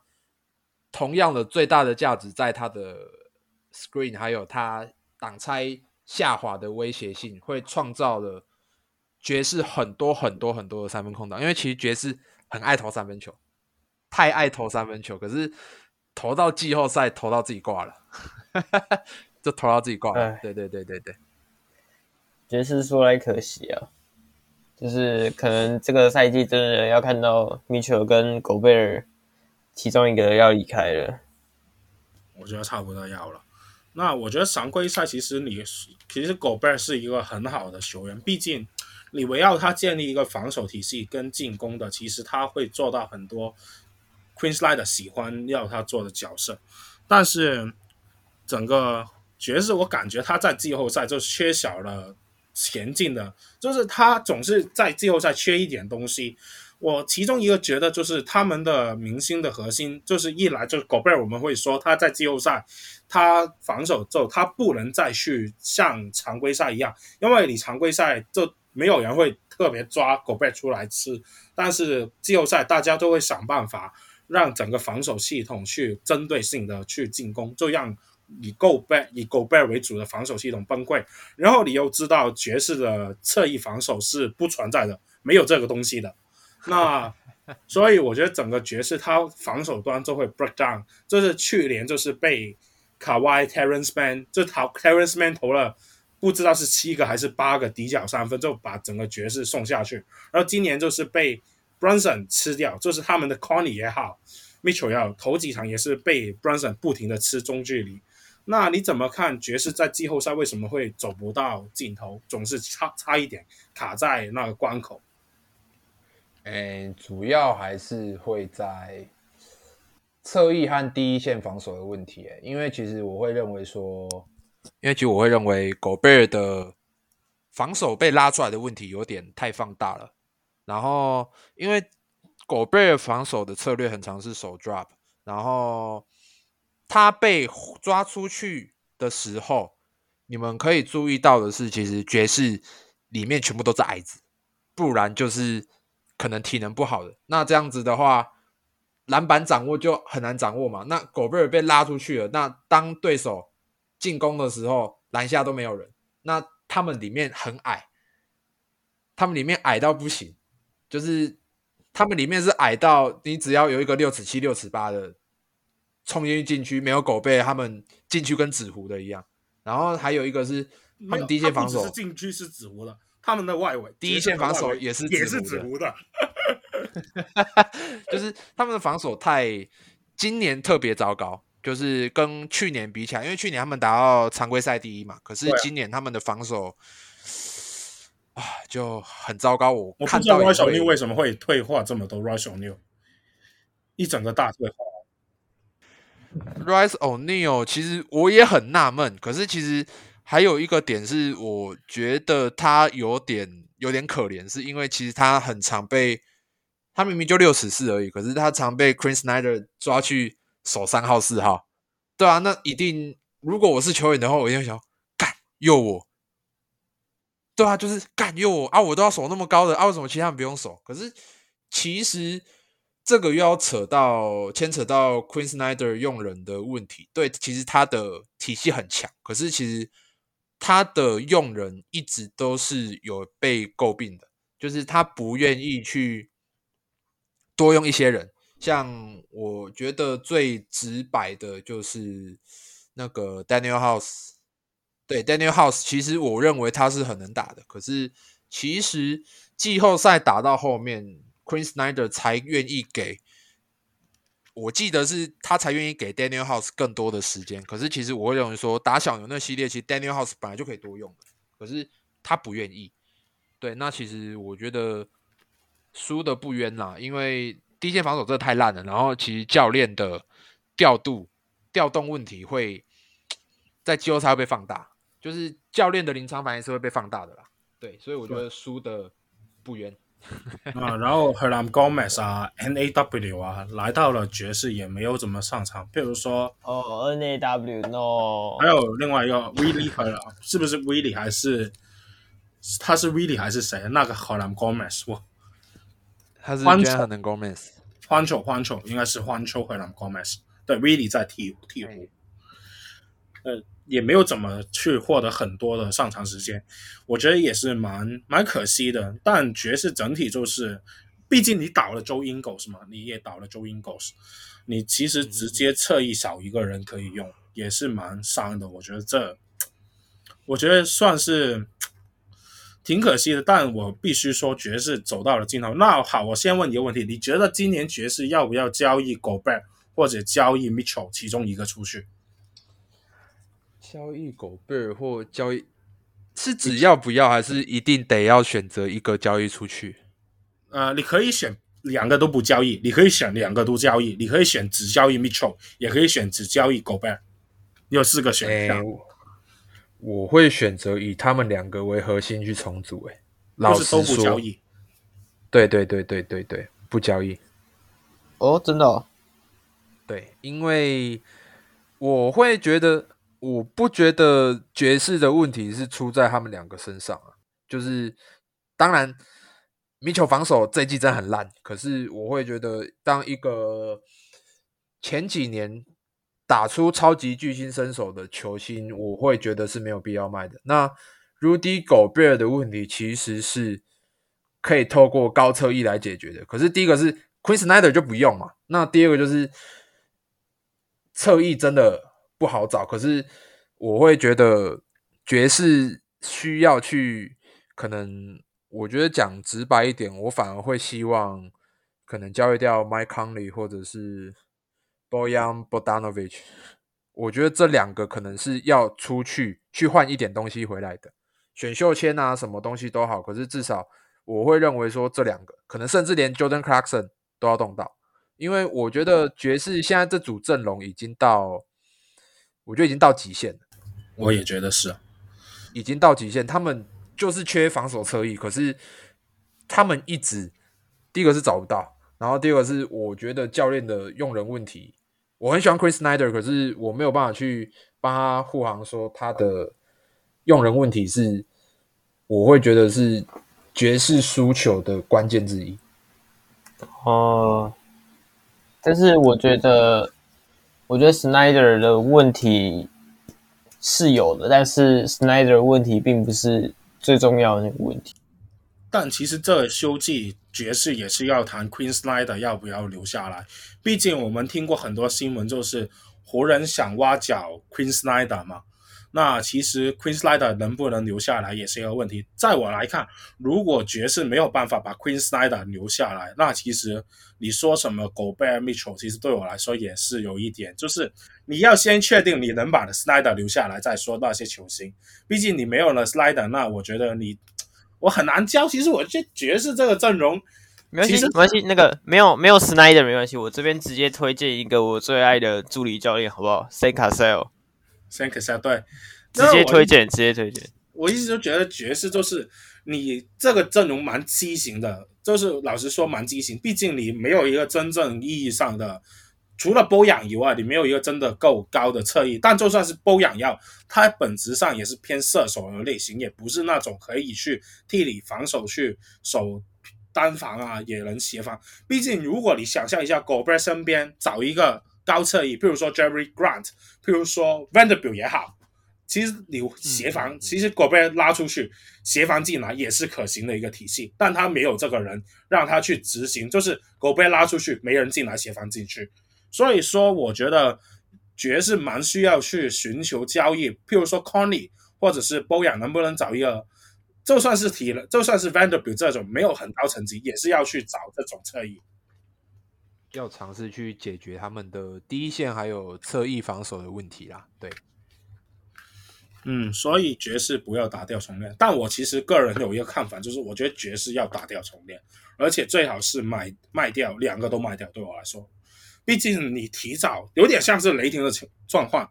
同样的最大的价值在他的 screen，还有他挡拆下滑的威胁性，会创造了爵士很多很多很多的三分空档。因为其实爵士很爱投三分球，太爱投三分球，可是投到季后赛投到自己挂了，就投到自己挂了。对对对对对。爵士说来可惜啊，就是可能这个赛季真的要看到米切尔跟狗贝尔其中一个要离开了。我觉得差不多要了。那我觉得常规赛其实你其实狗贝尔是一个很好的球员，毕竟你围绕他建立一个防守体系跟进攻的，其实他会做到很多 Queen Slide 喜欢要他做的角色。但是整个爵士，我感觉他在季后赛就缺少了。前进的，就是他总是在季后赛缺一点东西。我其中一个觉得就是他们的明星的核心，就是一来就是 Gobert，我们会说他在季后赛他防守就他不能再去像常规赛一样，因为你常规赛就没有人会特别抓 Gobert 出来吃，但是季后赛大家都会想办法让整个防守系统去针对性的去进攻，就让。以 Go Bear 以 Go Bear 为主的防守系统崩溃，然后你又知道爵士的侧翼防守是不存在的，没有这个东西的。那 所以我觉得整个爵士他防守端就会 break down，就是去年就是被卡哇伊 Terrence Mann 就投 Terrence man 投了不知道是七个还是八个底角三分，就把整个爵士送下去。然后今年就是被 Brunson 吃掉，就是他们的 Connie 也好，Mitchell 也好，头几场也是被 Brunson 不停的吃中距离。那你怎么看爵士在季后赛为什么会走不到尽头，总是差差一点卡在那个关口？嗯，主要还是会在侧翼和第一线防守的问题。因为其实我会认为说，因为其实我会认为狗贝尔的防守被拉出来的问题有点太放大了。然后，因为狗贝尔防守的策略很常是手 drop，然后。他被抓出去的时候，你们可以注意到的是，其实爵士里面全部都是矮子，不然就是可能体能不好的。那这样子的话，篮板掌握就很难掌握嘛。那狗贝尔被拉出去了，那当对手进攻的时候，篮下都没有人，那他们里面很矮，他们里面矮到不行，就是他们里面是矮到你只要有一个六尺七、六尺八的。冲进去禁区没有狗背，他们禁区跟纸糊的一样。然后还有一个是他们第一线防守是，禁区是纸糊的，他们的外围第一线防守也是也是纸糊的，就是他们的防守太今年特别糟糕，就是跟去年比起来，因为去年他们打到常规赛第一嘛，可是今年他们的防守啊就很糟糕。我我看到 Royce O'Neale 为什么会退化这么多，Rush O'Neale 一整个大退化。Royce O'Neale 其实我也很纳闷，可是其实还有一个点是，我觉得他有点有点可怜，是因为其实他很常被他明明就六尺四而已，可是他常被 Quin Snyder 抓去守三号四号。对啊，那一定如果我是球员的话，我一定会想干诱我。对啊，就是干诱我啊！我都要守那么高的啊，为什么其他人不用守？可是其实。这个又要扯到牵扯到 Quin Snyder 用人的问题。对，其实他的体系很强，可是其实他的用人一直都是有被诟病的，就是他不愿意去多用一些人。像我觉得最直白的就是那个 Daniel House，对 Daniel House，其实我认为他是很能打的，可是其实季后赛打到后面，Quinn Snyder 才愿意给，我记得是他才愿意给 Daniel House 更多的时间。可是其实我会认为说打小牛那系列，其实 Daniel House 本来就可以多用的，可是他不愿意。对，那其实我觉得输的不冤啦，因为第一线防守真的太烂了，然后其实教练的调度。调动问题会在季后赛会被放大，就是教练的临场反应是会被放大的啦。对，所以我觉得输的不冤 啊。然后 Hernan Gomez 啊，NAW 啊，来到了爵士也没有怎么上场。譬如说哦，NAW no，还有另外一个 Willie 和是不是 Willie 还是他是 Willie 还是谁？那个 Hernan Gomez 我他是 Hernan Gomez，Juancho，Juancho 应该是 Juancho Hernan Gomez。对，Willie 在鹈鹕，呃，也没有怎么去获得很多的上场时间，我觉得也是蛮蛮可惜的。但爵士整体就是，毕竟你倒了 Joe Ingles 嘛，你也倒了 Joe Ingles，你其实直接侧翼少一个人可以用，也是蛮伤的。我觉得这，我觉得算是挺可惜的。但我必须说，爵士走到了尽头。那好，我先问一个问题：你觉得今年爵士要不要交易 Gobert？或者交易 Mitchell 其中一个出去，交易狗贝尔或交易是只要不要还是一定得要选择一个交易出去？呃，你可以选两个都不交易，你可以选两个都交易，你可以选只交易 Mitchell，也可以选只交易狗贝尔，你有四个选项。欸，我会选择以他们两个为核心去重组。哎，老实说，不交易。对对对对对对，不交易。哦，真的哦。对，因为我会觉得，我不觉得爵士的问题是出在他们两个身上啊。就是当然，米球防守这一季真的很烂，可是我会觉得，当一个前几年打出超级巨星身手的球星，我会觉得是没有必要卖的。那 Rudy Gobert 的问题其实是可以透过高侧翼来解决的。可是第一个是 Quinn Snyder 就不用嘛，那第二个就是。侧翼真的不好找，可是我会觉得爵士需要去，可能我觉得讲直白一点，我反而会希望可能交易掉 Mike Conley 或者是 Bojan Bogdanovic，我觉得这两个可能是要出去去换一点东西回来的，选秀签啊什么东西都好，可是至少我会认为说这两个可能甚至连 Jordan Clarkson 都要动到。因为我觉得爵士现在这组阵容已经到，我觉得已经到极限了。我也觉得是，已经到极限。他们就是缺防守侧翼，可是他们一直第一个是找不到，然后第二个是我觉得教练的用人问题。我很喜欢 Chris Snyder，可是我没有办法去帮他护航，说他的用人问题是，我会觉得是爵士输球的关键之一。哦。但是我觉得，我觉得 Snyder 的问题是有的，但是 Snyder 的问题并不是最重要的那个问题。但其实这休季爵士也是要谈 Queen Snyder 要不要留下来，毕竟我们听过很多新闻，就是湖人想挖角 Queen Snyder 嘛。那其实 Queen Snyder 能不能留下来也是一个问题。在我来看，如果爵士没有办法把 Queen Snyder 留下来，那其实你说什么 Gobert Mitchell，其实对我来说也是有一点，就是你要先确定你能把 Snyder 留下来再说那些球星。毕竟你没有了 Snyder，那我觉得你我很难教。其实我觉得爵士这个阵容，没关系，没关系。那个没有没有 Snyder 没关系，我这边直接推荐一个我最爱的助理教练，好不好 Cassell。You，对，直接推荐，直接推荐。我一直都觉得爵士就是你这个阵容蛮畸形的，就是老实说蛮畸形。毕竟你没有一个真正意义上的，除了波扬以外，你没有一个真的够高的侧翼。但就算是波扬要，它本质上也是偏射手的类型，也不是那种可以去替你防守去守单防啊，也能协防。毕竟如果你想象一下，Gobert 身边找一个。高侧翼，譬如说 Jerry Grant，譬如说 Vanderbilt 也好，其实你协防，嗯、其实 Gobert 拉出去，协防进来也是可行的一个体系，但他没有这个人让他去执行，就是 Gobert 拉出去，没人进来协防进去，所以说我觉得爵士蛮需要去寻求交易，譬如说 Conley 或者是 Boyan 能不能找一个，就算是提了，就算是 Vanderbilt 这种没有很高成绩，也是要去找这种侧翼，要尝试去解决他们的第一线还有侧翼防守的问题啦。对，嗯，所以爵士不要打掉重练，但我其实个人有一个看法，就是我觉得爵士要打掉重练，而且最好是买卖掉两个都卖掉，对我来说。毕竟你提早有点像是雷霆的情状况，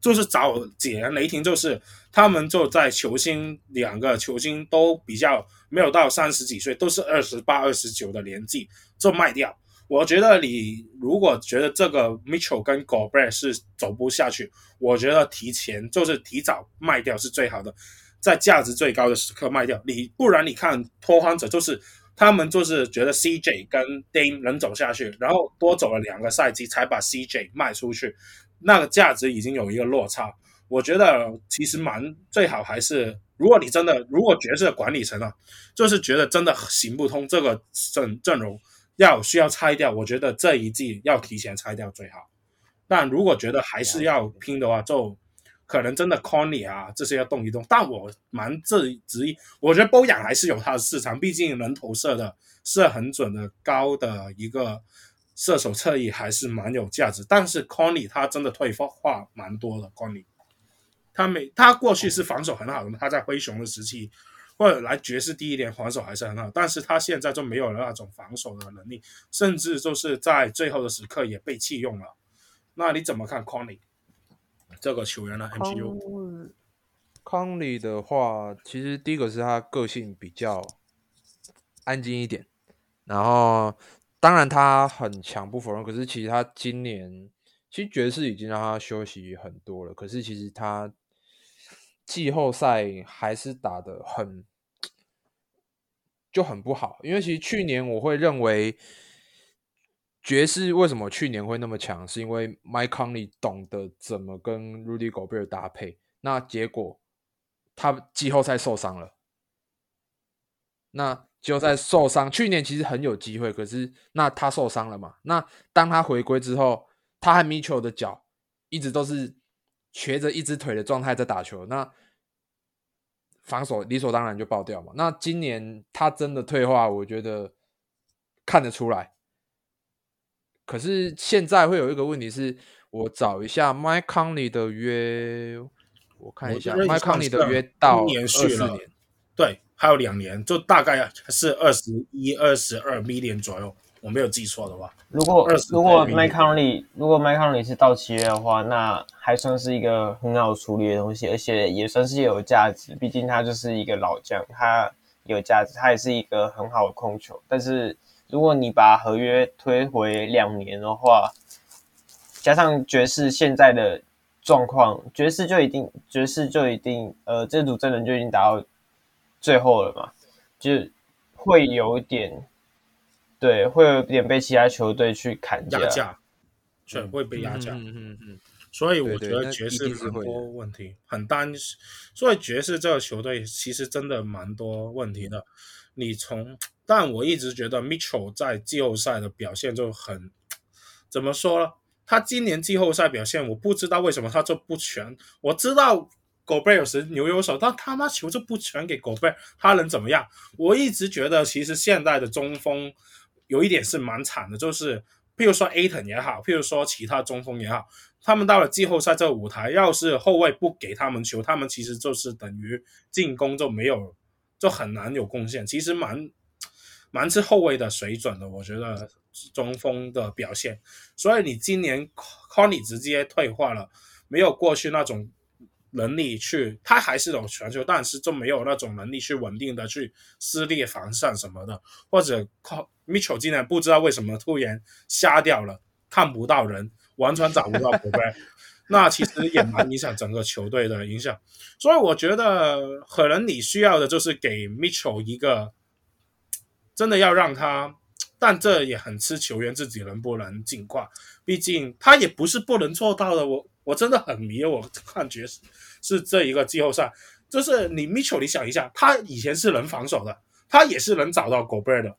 就是早几年雷霆就是他们就在球星两个球星都比较没有到三十几岁，都是二十八、二十九的年纪就卖掉。我觉得你如果觉得这个 Mitchell 跟 Gobert 是走不下去，我觉得提前就是提早卖掉是最好的，在价值最高的时刻卖掉。你不然你看拓荒者就是。他们就是觉得 CJ 跟 Dame 能走下去，然后多走了两个赛季才把 CJ 卖出去，那个价值已经有一个落差。我觉得其实蛮最好还是，如果你真的如果爵士的管理层啊，就是觉得真的行不通这个阵阵容要需要拆掉，我觉得这一季要提前拆掉最好。但如果觉得还是要拼的话，就。可能真的 Conley 啊，这些要动一动，但我蛮质质疑，我觉得 Bojan 还是有他的市场，毕竟能投射的是很准的高的一个射手侧翼，还是蛮有价值。但是 Conley 他真的退化蛮多的，Conley 他没他过去是防守很好的，他在灰熊的时期或者来爵士第一年防守还是很好，但是他现在就没有了那种防守的能力，甚至就是在最后的时刻也被弃用了。那你怎么看 Conley？这个球员呢？MCU 康利的话，其实第一个是他个性比较安静一点，然后当然他很强不否认，可是其实他今年其实爵士已经让他休息很多了，可是其实他季后赛还是打的很就很不好，因为其实去年我会认为。爵士为什么去年会那么强？是因为 Mike Conley 懂得怎么跟 Rudy Gobert 搭配。那结果他季后赛受伤了。那季后赛受伤，去年其实很有机会，可是那他受伤了嘛？那当他回归之后，他和 Mitchell 的脚一直都是瘸着一只腿的状态在打球，那防守理所当然就爆掉嘛。那今年他真的退化，我觉得看得出来。可是现在会有一个问题是，我找一下 Mike Conley 的约，我看一下 Mike Conley 的约到二四年，对，还有两年，就大概是二十一、二十二 million 左右，我没有记错的话。如果如果 Mike Conley 如果 Mike Conley 是到期约的话，那还算是一个很好处理的东西，而且也算是有价值，毕竟他就是一个老将，他有价值，他也是一个很好的控球，但是。如果你把合约推回两年的话，加上爵士现在的状况，爵士就一定爵士就一定呃，这组阵容就已经打到最后了嘛，就会有点对，会有点被其他球队去砍价，压价，全会被压价。嗯嗯嗯。所以我觉得爵士很多问题很单，所以爵士这个球队其实真的蛮多问题的。你从，但我一直觉得 Mitchell 在季后赛的表现就很，怎么说呢？他今年季后赛表现，我不知道为什么他就不全。我知道 Gobert 有时牛有手，但他妈球就不全给 Gobert，他能怎么样？我一直觉得其实现在的中锋有一点是蛮惨的，就是譬如说 Aton 也好，譬如说其他中锋也好，他们到了季后赛这个舞台，要是后卫不给他们球，他们其实就是等于进攻就没有。就很难有贡献，其实蛮蛮是后卫的水准的，我觉得中锋的表现。所以你今年 Conley 直接退化了，没有过去那种能力去，他还是有传球，但是就没有那种能力去稳定的去撕裂防线什么的。或者靠 Mitchell 今年不知道为什么突然瞎掉了，看不到人，完全找不到。那其实也蛮影响整个球队的影响，所以我觉得可能你需要的就是给 Mitchell 一个真的要让他，但这也很吃球员自己能不能进化，毕竟他也不是不能做到的。我我真的很迷，我看爵士是这一个季后赛，就是你 Mitchell，你想一下，他以前是能防守的，他也是能找到 Gobert 的，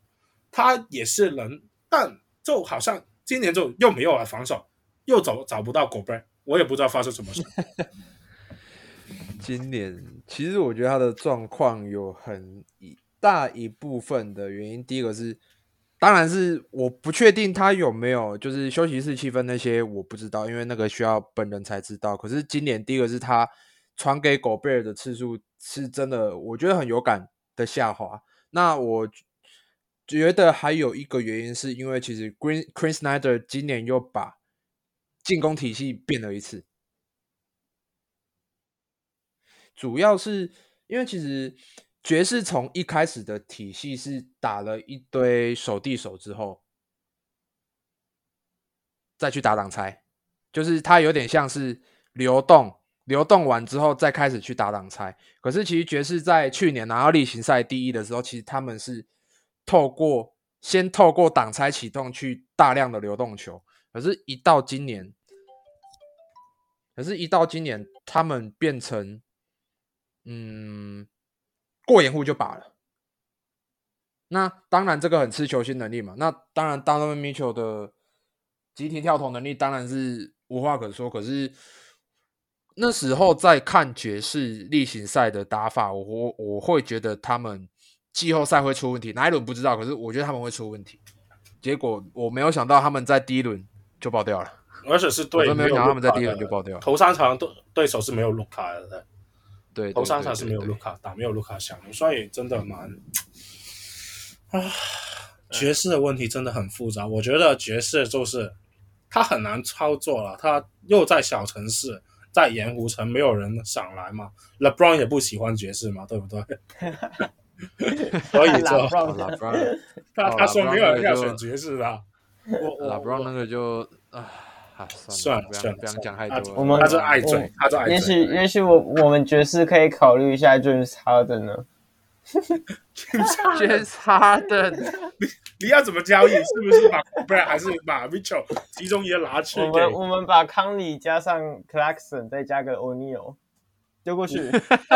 他也是能，但就好像今年就又没有了防守。又找找不到 Gobert，我也不知道发生什么事。今年其实我觉得他的状况有很大一部分的原因，第一个是，当然是我不确定他有没有就是休息室气氛那些我不知道，因为那个需要本人才知道。可是今年第一个是他传给狗贝尔的次数是真的，我觉得很有感的下滑。那我觉得还有一个原因是因为其实 Green Quin Snyder 今年又把进攻体系变了一次。主要是因为其实爵士从一开始的体系是打了一堆守地手之后，再去打挡拆，就是它有点像是流动，流动完之后再开始去打挡拆。可是其实爵士在去年拿到例行赛第一的时候，其实他们是透过先透过挡拆启动去大量的流动球，可是，一到今年，可是，一到今年他们变成。嗯，过掩护就罢了。那当然，这个很吃球星能力嘛。那当然，Donovan Mitchell 的集体跳投能力当然是无话可说。可是那时候在看爵士例行赛的打法，我我我会觉得他们季后赛会出问题。哪一轮不知道，可是我觉得他们会出问题。结果我没有想到他们在第一轮就爆掉了，而且是对，我没有想他们在第一轮就爆掉了。头三场对对手是没有卢卡的。对，头三场是没有卢卡打，没有卢卡小牛，所以真的蛮啊，爵士的问题真的很复杂。我觉得爵士就是他很难操作了，他又在小城市，在盐湖城，没有人想来嘛。LeBron 也不喜欢爵士嘛，对不对？所以就 他他说没有人要选爵士的，我 LeBron 那个就啊。算了算了，不要讲太多。我们他是爱嘴，他是爱嘴。也许也许我我们爵士可以考虑一下 James Harden 呢。James Harden，你你要怎么交易？是不是把不然还是把 Mitchell 其中一个拿去？我们我们把康利加上 Clarkson，再加个 O'Neal。丢过去，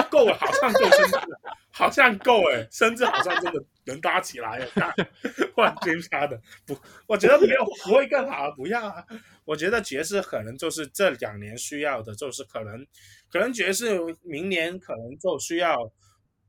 够了，好像够好像够哎，甚至好像真的能搭起来了。换 James Harden 不，我觉得没有不会更好，不要啊。我觉得爵士可能就是这两年需要的，就是可能可能爵士明年可能就需要，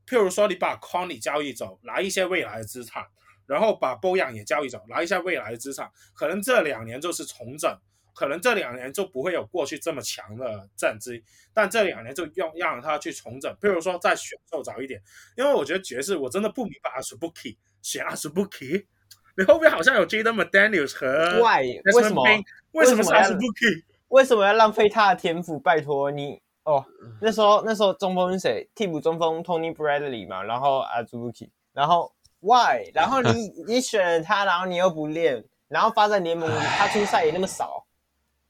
譬如说你把 c o n n 交易走，拿一些未来的资产，然后把 Bojan 也交易走，拿一些未来的资产，可能这两年就是重整。可能这两年就不会有过去这么强的战绩，但这两年就用让他去重整，譬如说再选秀早一点，因为我觉得爵士我真的不明白 Asubuki 选 Asubuki，你后面好像有 Jaden McDaniels 和 Why 为什么为什么是 Asubuki 为什么要浪费他的天赋？拜托你哦，那时候那时候中锋是谁？替补中锋 Tony Bradley 嘛，然后 Asubuki，然后 Why？然后你 你选了他，然后你又不练，然后发展联盟他出赛也那么少。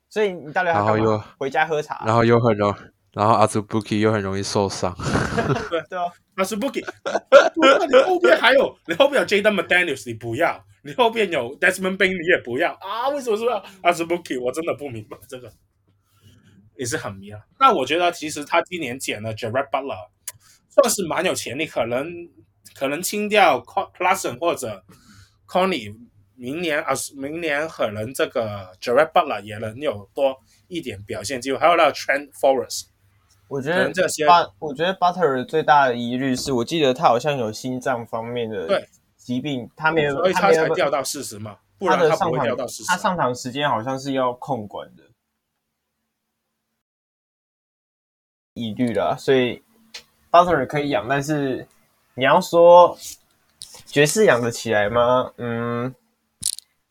所以你到底还要又回家喝茶，然后又很容，然后阿祖布基又很容易受伤。对 对啊，阿祖布基，你后边还有，你后边有 Jaden McDaniels，你不要，你后边有 Desmond Bane，你也不要啊？为什么是要阿祖布基？我真的不明白这个，也是很迷啊。那我觉得其实他今年捡了 Jared Butler，算是蛮有潜力，可能可能清掉 Clarkson 或者 Conley。明年啊，明年可能这个 Jared Butler 也能有多一点表现机会，还有那个 Trent Forrest，我觉得这些，我觉得 Butler 最大的疑虑是我记得他好像有心脏方面的疾病，他没有，所以他才掉到四十嘛，不然他不会掉到四十。他上场时间好像是要控管的，疑虑了，所以 Butler 可以养，但是你要说爵士养得起来吗？嗯。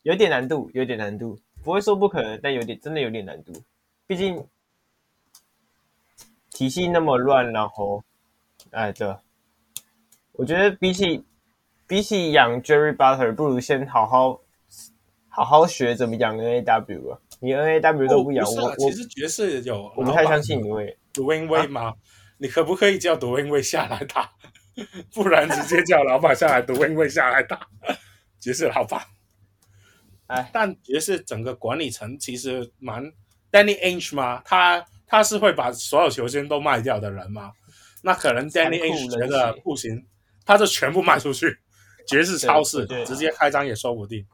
有点难度，有点难度，不会说不可能，但有点真的有点难度。毕竟体系那么乱，然后，哎，对，我觉得比起比起养 Jerry Butler，不如先好好好好学怎么养 NAW 啊！你 NAW 都不养，哦、不我其实爵士有，我不太相信你会 Dwyane Wade 吗？你可不可以叫 Dwyane Wade 下来打？不然直接叫老板下来 Dwyane Wade 下来打，爵士老板。哎，但爵士整个管理层其实蛮 Danny Ainge 吗？他他是会把所有球星都卖掉的人吗？那可能 Danny Ainge 觉得不行，他就全部卖出去，爵士超市直接开张也说不定。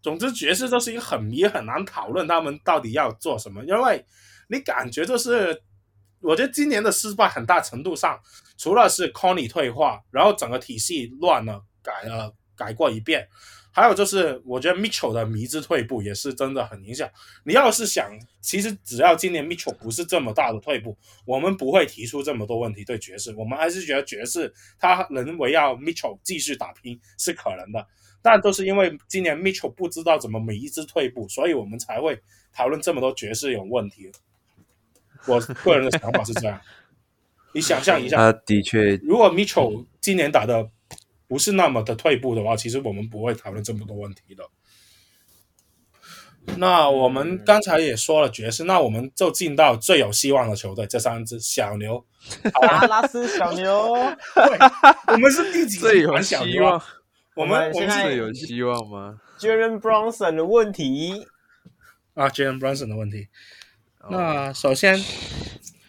总之爵士就是一个很迷，很难讨论他们到底要做什么，因为你感觉就是，我觉得今年的失败很大程度上，除了是 Conley 退化，然后整个体系乱了，改了改过一遍。还有就是，我觉得 Mitchell 的迷之退步也是真的很影响。你要是想，其实只要今年 Mitchell 不是这么大的退步，我们不会提出这么多问题对爵士。我们还是觉得爵士他能围绕 Mitchell 继续打拼是可能的。但都是因为今年 Mitchell 不知道怎么迷之退步，所以我们才会讨论这么多爵士有问题。我个人的想法是这样。你想象一下，他 的确，如果 Mitchell 今年打的。不是那么的退步的话，其实我们不会讨论这么多问题的。那我们刚才也说了爵士，那我们就进到最有希望的球队，这三支小牛，达拉斯小牛。对，我们是第几最有希望？我们我们最有希望吗？Jalen Brunson 的问题啊，Jalen Brunson 的问题。那首先，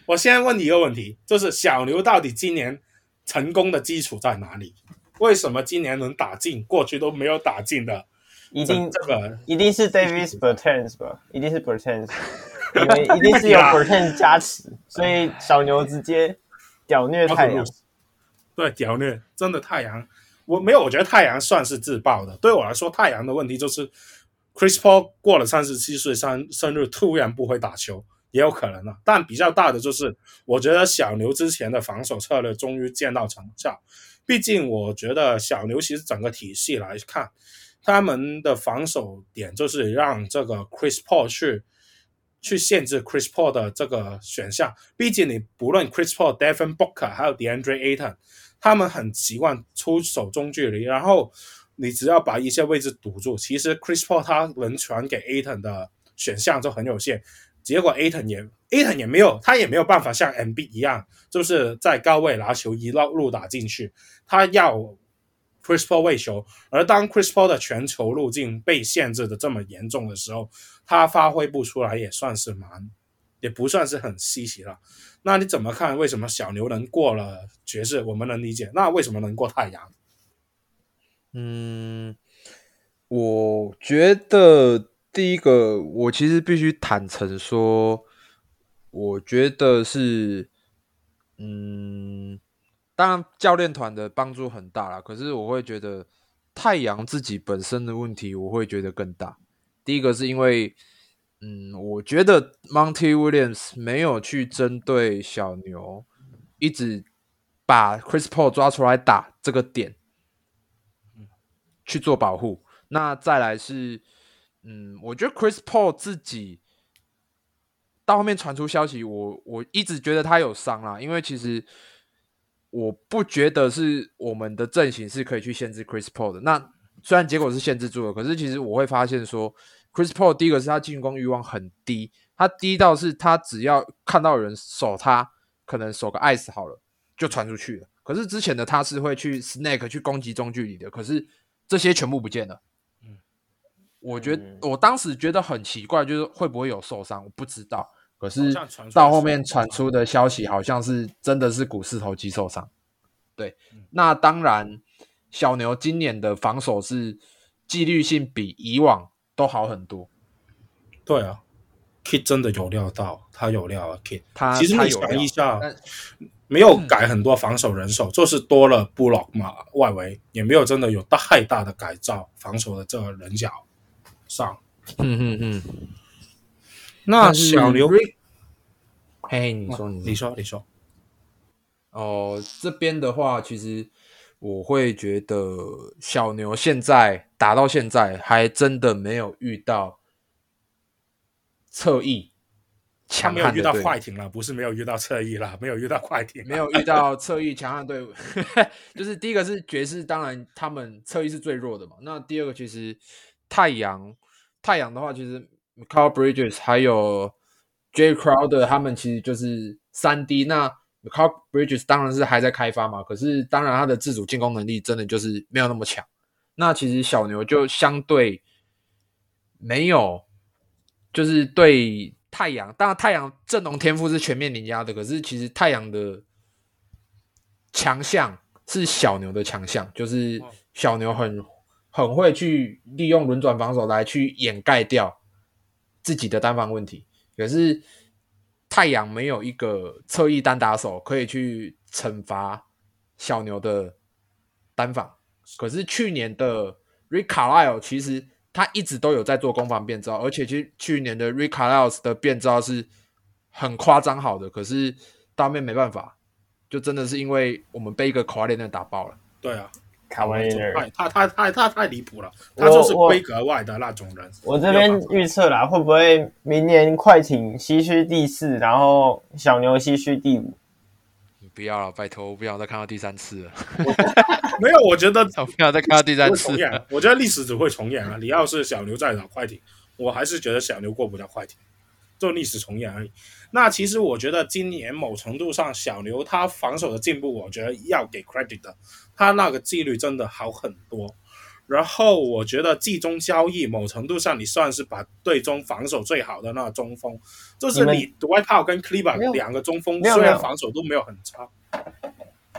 我先问你一个问题，就是小牛到底今年成功的基础在哪里？为什么今年能打进，过去都没有打进的？一定这个一定是 Davis Bertans 吧？一定是 Bertans，因为一定是有 Bertans 加持，所以小牛直接屌虐太阳。对，屌虐，真的太阳，我没有，我觉得太阳算是自爆的。对我来说，太阳的问题就是 Chris Paul 过了三十七岁生生日，突然不会打球，也有可能啊。但比较大的就是，我觉得小牛之前的防守策略终于见到成效。毕竟，我觉得小牛其实整个体系来看，他们的防守点就是让这个 Chris Paul 去去限制 Chris Paul 的这个选项。毕竟，你不论 Chris Paul、Devin Booker 还有 DeAndre Ayton，他们很习惯出手中距离，然后你只要把一些位置堵住，其实 Chris Paul 他能传给 Ayton 的选项就很有限。结果 Aton 也 Aton 也没有，他也没有办法像 MB 一样，就是在高位拿球一路路打进去。他要 Chris Paul 喂球，而当 Chris Paul 的全球路径被限制的这么严重的时候，他发挥不出来也算是蛮，也不算是很稀奇了。那你怎么看？为什么小牛能过了爵士？我们能理解。那为什么能过太阳？嗯，我觉得。第一个，我其实必须坦诚说，我觉得是，嗯，当然教练团的帮助很大啦，可是我会觉得太阳自己本身的问题，我会觉得更大。第一个是因为，嗯，我觉得 Monty Williams 没有去针对小牛，一直把 Chris Paul 抓出来打这个点，去做保护。那再来是。嗯，我觉得 Chris Paul 自己到后面传出消息，我我一直觉得他有伤啦，因为其实我不觉得是我们的阵型是可以去限制 Chris Paul 的。那虽然结果是限制住了，可是其实我会发现说，Chris Paul 第一个是他进攻欲望很低，他低到是他只要看到有人守他，可能守个 ice 好了就传出去了。可是之前的他是会去 snake 去攻击中距离的，可是这些全部不见了。我觉得我当时觉得很奇怪，就是会不会有受伤，我不知道。可是到后面传出的消息，好像是真的是股四头肌受伤。对，那当然，小牛今年的防守是纪律性比以往都好很多。对啊，Kid 真的有料到，他有料啊，Kid。他其实你想一下，没有改很多防守人手，嗯、就是多了布洛克嘛，外围也没有真的有太大的改造防守的这个人脚。上，嗯嗯嗯，那小牛，嘿，你说，你说，你说，哦，这边的话，其实我会觉得小牛现在打到现在，还真的没有遇到侧翼强悍的队伍，没有遇到快艇了，不是没有遇到侧翼了，没有遇到快艇，没有遇到侧翼强悍队伍，就是第一个是爵士，当然他们侧翼是最弱的嘛，那第二个其实。太阳，太阳的话，其实 Mikal Bridges 还有 Jay Crowder 他们其实就是三 D。那 Mikal Bridges 当然是还在开发嘛，可是当然他的自主进攻能力真的就是没有那么强。那其实小牛就相对没有，就是对太阳，当然太阳阵容天赋是全面碾压的，可是其实太阳的强项是小牛的强项，就是小牛很。很会去利用轮转防守来去掩盖掉自己的单防问题。可是太阳没有一个侧翼单打手可以去惩罚小牛的单防。可是去年的 Rick Carlisle 其实他一直都有在做攻防变招，而且去去年的 Rick Carlisle 的变招是很夸张好的。可是当面没办法，就真的是因为我们被一个卡瓦列纳打爆了。对啊。卡瓦列纳，他他他他太离谱了，他就是规格外的那种人。我，这边预测啦，会不会明年快艇西区第四，然后小牛西区第五？你不要了，拜托，我不想再看到第三次了。没有，我觉得 我不想再看到第三次。我觉得历史只会重演啊！你要是小牛再打快艇，我还是觉得小牛过不了快艇。就历史重演而已。那其实我觉得今年某程度上小牛他防守的进步，我觉得要给 credit 的，他那个纪律真的好很多。然后我觉得季中交易某程度上你算是把队中防守最好的那个中锋，就是你 Dwight Powell 跟 Kleber 两个中锋，虽然防守都没有很差。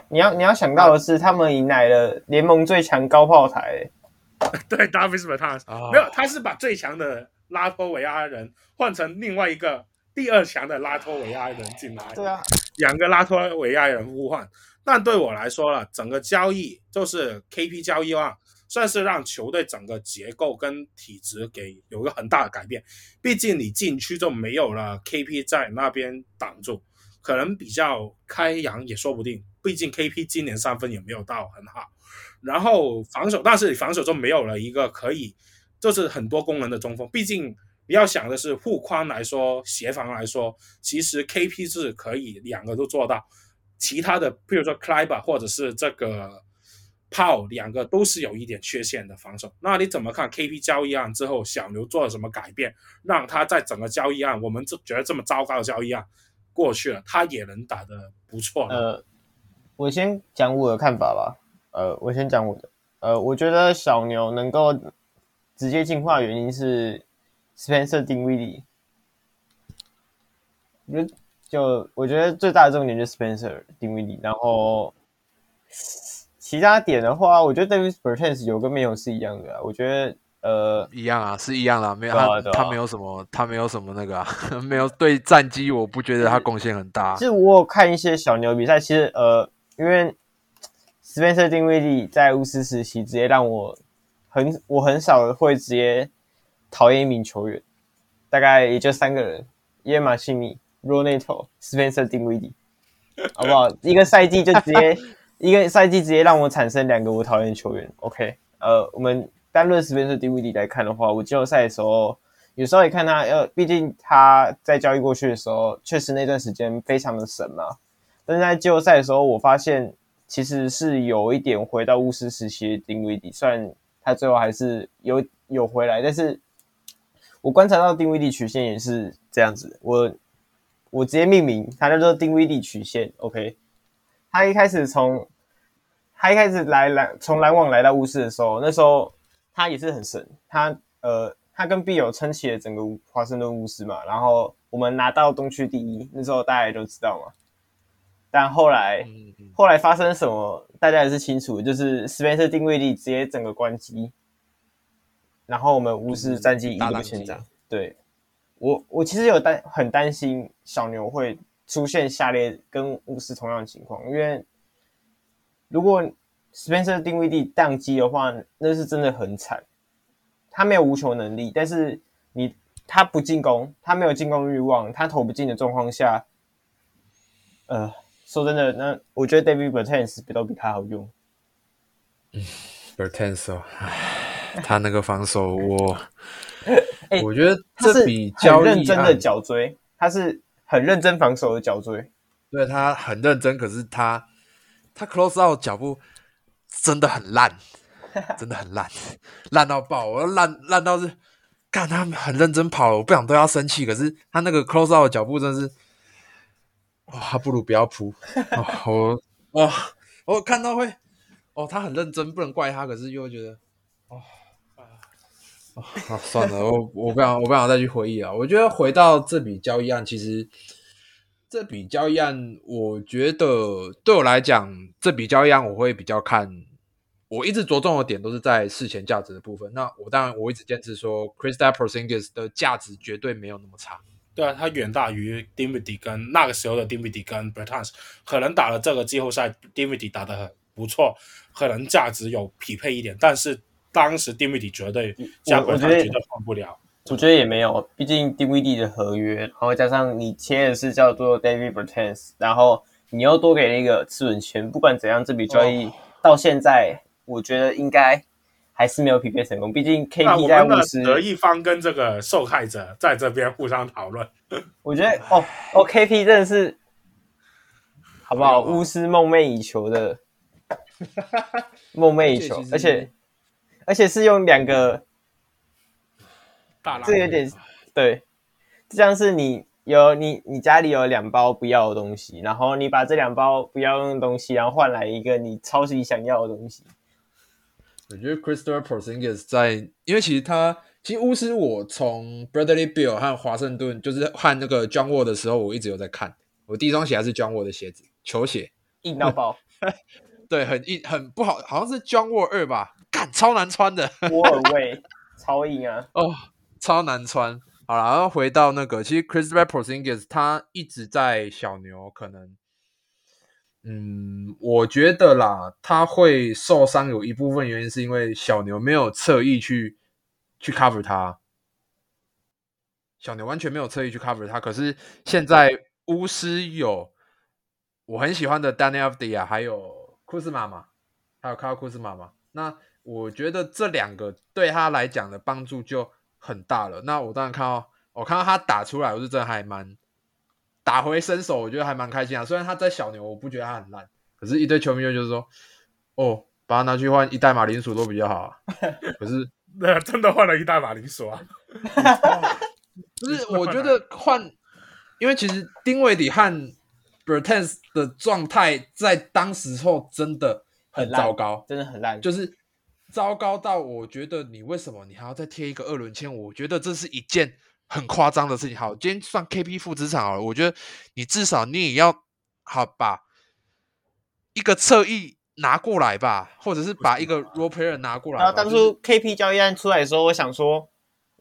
你要你要想到的是，他们迎来了联盟最强高炮台。对，Davis Bertans 没有，他是把最强的。拉脱维亚人换成另外一个第二强的拉脱维亚人进来，对啊，两个拉脱维亚人互换。但对我来说了，整个交易就是 KP 交易啊，算是让球队整个结构跟体质给有个很大的改变。毕竟你禁区就没有了 KP 在那边挡住，可能比较开扬也说不定。毕竟 KP 今年三分也没有到很好，然后防守，但是你防守就没有了一个可以。就是很多功能的中锋，毕竟你要想的是护框来说，协防来说，其实 KP 是可以两个都做到。其他的，譬如说 Kleber 或者是这个 Pow 两个都是有一点缺陷的防守。那你怎么看 KP 交易案之后，小牛做了什么改变，让他在整个交易案，我们就觉得这么糟糕的交易案过去了，他也能打得不错。呃，我先讲我的看法吧。呃，我先讲我的。呃，我觉得小牛能够。直接进化原因是 Spencer Dinwiddie，就我觉得最大的重点就是 Spencer Dinwiddie，然后其他点的话，我觉得 Davis Bertans 有跟没有是一样的，啊，我觉得呃一样啊，是一样啦，没有他，他没有什么，他没有什么那个，啊，没有对战绩，我不觉得他贡献很大。其实我有看一些小牛比赛，其实呃，因为 Spencer Dinwiddie 在巫师时期直接让我。很，我很少会直接讨厌一名球员，大概也就三个人：耶马西米、罗内托、斯潘塞丁威迪，好不好？一个赛季就直接 一个赛季直接让我产生两个我讨厌的球员。OK，呃，我们单论斯潘塞丁威迪来看的话，我季后赛的时候有时候也看他，呃，毕竟他在交易过去的时候，确实那段时间非常的神嘛。但是在季后赛的时候，我发现其实是有一点回到巫师时期的丁威迪，算。他最后还是有有回来，但是我观察到丁威迪曲线也是这样子。我我直接命名，他叫做丁威迪曲线。OK，他一开始从他一开始来篮从篮网来到巫师的时候，那时候他也是很神。他呃，他跟 B 友撑起了整个华盛顿巫师嘛，然后我们拿到东区第一，那时候大家也都知道嘛。但后来，后来发生什么，大家也是清楚，就是 Spencer Dinwiddie 直接整个关机，然后我们巫师战绩一路前进。对，我，我其实有担很担心小牛会出现下列跟巫师同样的情况，因为如果 Spencer 定位帝宕机的话，那是真的很惨。他没有无球能力，但是你他不进攻，他没有进攻欲望，他投不进的状况下，呃。说真的，那我觉得 David Bertans 比都比他好用。嗯，Bertans 哦，他那个防守我，欸、我觉得这笔交易很认真的脚锥，他是很认真防守的脚锥。对，他很认真，可是他他 close out 脚步真的很烂，真的很烂，烂到爆！我要烂烂到是，看他很认真跑了，我不想对他生气，可是他那个 close out 的脚步真的是。哇，他不如不要扑、哦。我，哇，我看到会，哦，他很认真，不能怪他，可是又觉得，啊，算了，我我不想，我不想再去回忆了。我觉得回到这笔交易案，其实这笔交易案，我觉得对我来讲，这笔交易案我会比较看我一直着重的点都是在事前价值的部分。那我当然我一直坚持说，Kristaps Porzingis 的价值绝对没有那么差。对啊，他远大于 Dinwiddie 跟那个时候的 Dinwiddie 跟 Bertans，可能打了这个季后赛，Dinwiddie 打得很不错，可能价值有匹配一点，但是当时 Dinwiddie 绝对加 Bertans 绝对换不了。我觉得也没有，毕竟 Dinwiddie 的合约，然后加上你签的是叫做 David Bertens，然后你又多给了一个次轮签，不管怎样，这笔交易到现在，我觉得应该还是没有匹配成功。毕竟 KP 在巫师，得一方跟这个受害者在这边互相讨论。我觉得哦哦，KP 真的是好不好？巫师梦寐以求的 梦寐以求，而且而且是用两个。这有点对，就像是你有你你家里有两包不要的东西，然后你把这两包不要用的东西，然后换来一个你超级想要的东西。我觉得 Kristaps Porzingis 在，因为其实他其实巫师，我从 Bradley Bill 和华盛顿，就是换那个 John Wall 的时候，我一直有在看。我第一双鞋还是 John Wall 的鞋子，球鞋硬到爆，对，很硬，很不好，好像是 John Wall 二吧，干超难穿的，沃尔威超硬啊，哦。Oh. 超难穿，好了，然后回到那个，其实 Kristaps Porzingis 他一直在小牛，可能，嗯，我觉得啦，他会受伤有一部分原因是因为小牛没有侧翼去去 cover 他，小牛完全没有侧翼去 cover 他，可是现在巫师有我很喜欢的 Deni Avdija 还有库兹马嘛，还有卡尔库兹马嘛，那我觉得这两个对他来讲的帮助就。很大了，那我当然看到，我看到他打出来，我是真的还蛮打回身手，我觉得还蛮开心啊。虽然他在小牛，我不觉得他很烂，可是一堆球迷就是说，哦，把他拿去换一袋马铃薯都比较好啊。可是，那真的换了一袋马铃薯啊？就是，我觉得换，因为其实丁威迪和 Bertans 的状态在当时候真的很糟糕，真的很烂，就是。糟糕到我觉得你为什么你还要再贴一个二轮签？我觉得这是一件很夸张的事情。好，今天算 KP 负资产好了。我觉得你至少你也要好把一个侧翼拿过来吧，或者是把一个 role player 拿过来。然后当初 KP 交易案出来的时候，我想说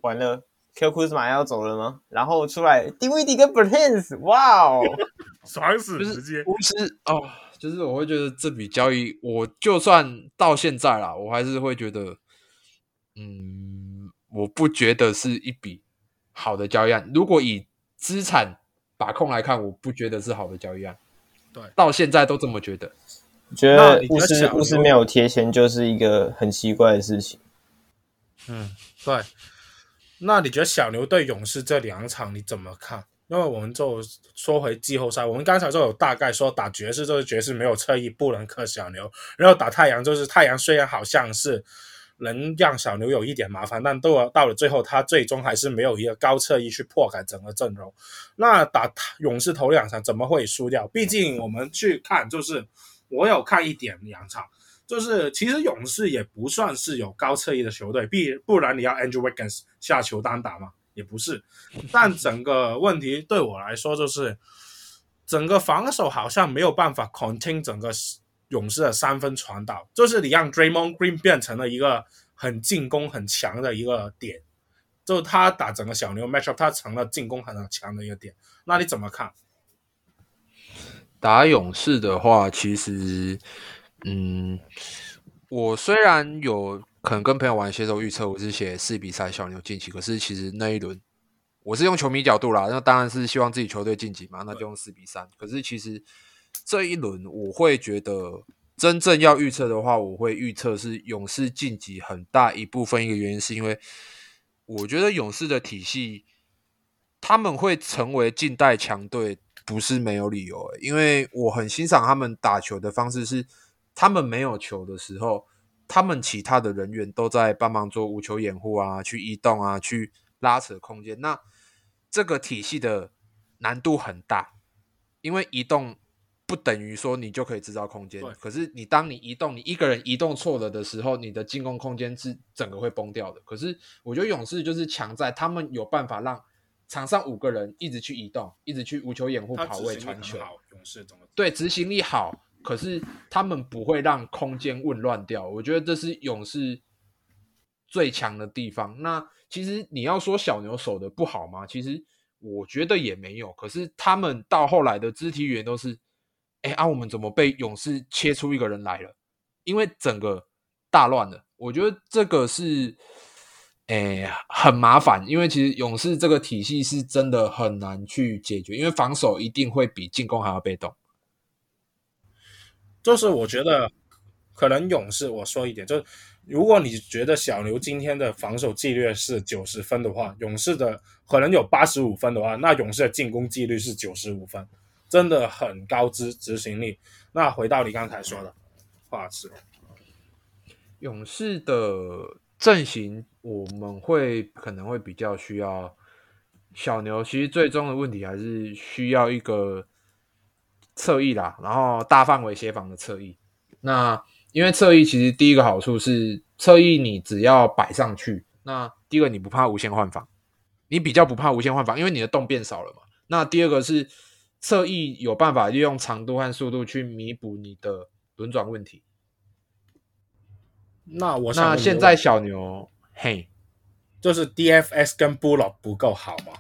完了，Kyle Kuzma 要走了吗？然后出来 Dinwiddie 跟 Bertans，哇哦，爽死直接巫师哦。就是我会觉得这笔交易，我就算到现在啦，我还是会觉得，嗯，我不觉得是一笔好的交易案。如果以资产把控来看，我不觉得是好的交易案。对，到现在都这么觉得。我觉得巫师巫师没有贴钱就是一个很奇怪的事情。嗯，对。那你觉得小牛对勇士这两场你怎么看？因为我们就说回季后赛，我们刚才就有大概说打爵士就是爵士没有侧翼不能克小牛，然后打太阳就是太阳虽然好像是能让小牛有一点麻烦，但到到了最后他最终还是没有一个高侧翼去破开整个阵容。那打勇士头两场怎么会输掉？毕竟我们去看，就是我有看一点两场，就是其实勇士也不算是有高侧翼的球队，必不然你要 Andrew Wiggins 下球单打嘛？也不是，但整个问题对我来说就是，整个防守好像没有办法 contain 整个勇士的三分传导，就是你让 Draymond Green 变成了一个很进攻很强的一个点，就他打整个小牛 matchup，他成了进攻很强的一个点，那你怎么看？打勇士的话，其实，嗯，我虽然有。可能跟朋友玩携手预测，我是写四比三小牛晋级。可是其实那一轮，我是用球迷角度啦，那当然是希望自己球队晋级嘛，那就用四比三。可是其实这一轮，我会觉得真正要预测的话，我会预测是勇士晋级很大一部分一个原因，是因为我觉得勇士的体系他们会成为近代强队，不是没有理由欸。因为我很欣赏他们打球的方式，是他们没有球的时候。他们其他的人员都在帮忙做无球掩护啊，去移动啊，去拉扯空间。那这个体系的难度很大，因为移动不等于说你就可以制造空间。可是你当你移动，你一个人移动错了的时候，你的进攻空间是整个会崩掉的。可是我觉得勇士就是强在他们有办法让场上五个人一直去移动，一直去无球掩护、跑位、传球。对执行力好？可是他们不会让空间混乱掉。我觉得这是勇士最强的地方。那其实你要说小牛守的不好吗？其实我觉得也没有。可是他们到后来的肢体语言都是，哎啊，我们怎么被勇士切出一个人来了？因为整个大乱了。我觉得这个是。哎，很麻烦，因为其实勇士这个体系是真的很难去解决，因为防守一定会比进攻还要被动。就是我觉得可能勇士，我说一点，就是如果你觉得小牛今天的防守纪律是九十分的话，勇士的可能有八十五分的话，那勇士的进攻纪律是九十五分，真的很高执执行力。那回到你刚才说的话是，勇士的。阵型我们会可能会比较需要小牛，其实最终的问题还是需要一个侧翼啦，然后大范围协防的侧翼。那因为侧翼其实第一个好处是侧翼你只要摆上去，那第一个你不怕无限换防，你比较不怕无限换防，因为你的洞变少了嘛。那第二个是侧翼有办法利用长度和速度去弥补你的轮转问题。那我那现在小牛嘿，就是 DFS 跟 Bullock 不够好吗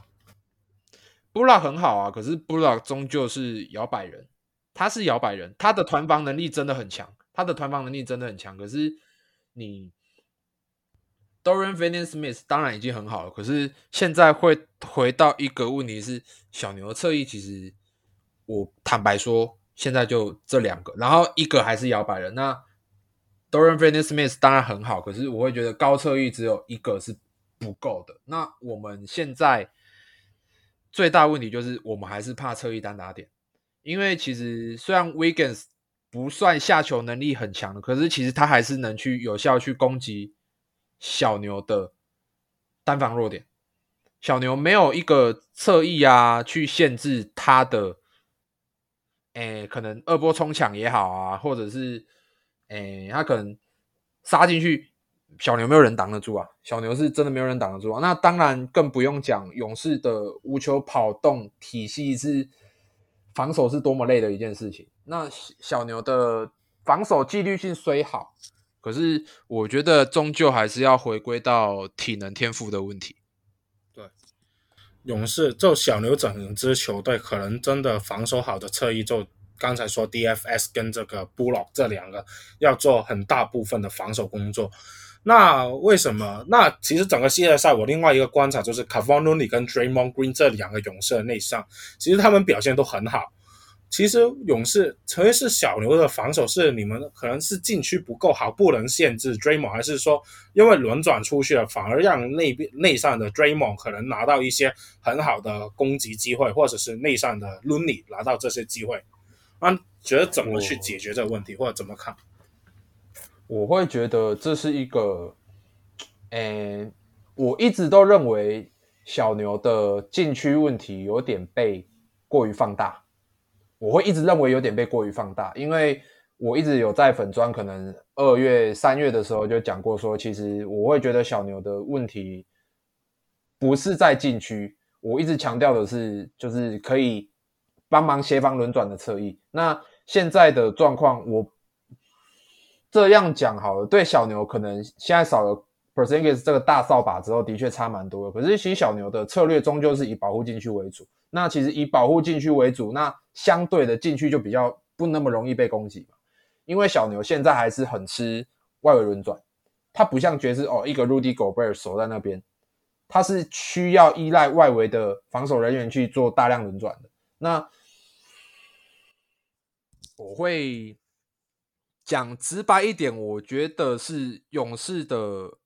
？Bullock 很好啊，可是 Bullock 终究是摇摆人，他是摇摆人，他的团防能力真的很强，他的团防能力真的很强。可是你 Dorian Finney-Smith 当然已经很好了，可是现在会回到一个问题是，小牛的侧翼其实我坦白说，现在就这两个，然后一个还是摇摆人，那。Dorian Finney-Smith 当然很好，可是我会觉得高侧翼只有一个是不够的。那我们现在最大问题就是我们还是怕侧翼单打点，因为其实虽然 Wiggins 不算下球能力很强的，可是其实他还是能去有效去攻击小牛的单防弱点。小牛没有一个侧翼啊，去限制他的，诶，可能二波冲抢也好啊，或者是。哎，他可能杀进去，小牛没有人挡得住啊！小牛是真的没有人挡得住啊！那当然更不用讲，勇士的无球跑动体系是防守是多么累的一件事情。那小牛的防守纪律性虽好，可是我觉得终究还是要回归到体能天赋的问题。对，勇士就小牛整支球队，可能真的防守好的侧翼就。刚才说 DFS 跟这个 Bullock 这两个要做很大部分的防守工作，那为什么？那其实整个系列赛我另外一个观察就是 Kevon o n i 跟 Draymond Green 这两个勇士的内线，其实他们表现都很好。其实勇士，特别是小牛的防守是你们可能是禁区不够好，不能限制 Draymond，还是说因为轮转出去了，反而让内边内线的 Draymond 可能拿到一些很好的攻击机会，或者是内线的 Looney 拿到这些机会？那，觉得怎么去解决这个问题，或者怎么看？我会觉得这是一个，诶，我一直都认为小牛的禁区问题有点被过于放大。我会一直认为有点被过于放大，因为我一直有在粉砖，可能二月、三月的时候就讲过，说其实我会觉得小牛的问题不是在禁区，我一直强调的是，就是可以。帮忙协防轮转的侧翼，那现在的状况，我这样讲好了。对小牛，可能现在少了 Porzingis 这个大扫把之后，的确差蛮多的。可是其实小牛的策略终究是以保护禁区为主。那其实以保护禁区为主，那相对的禁区就比较不那么容易被攻击嘛。因为小牛现在还是很吃外围轮转，它不像爵士哦，一个 Rudy Gobert 守在那边，它是需要依赖外围的防守人员去做大量轮转的。那我会讲直白一点，我觉得是勇士的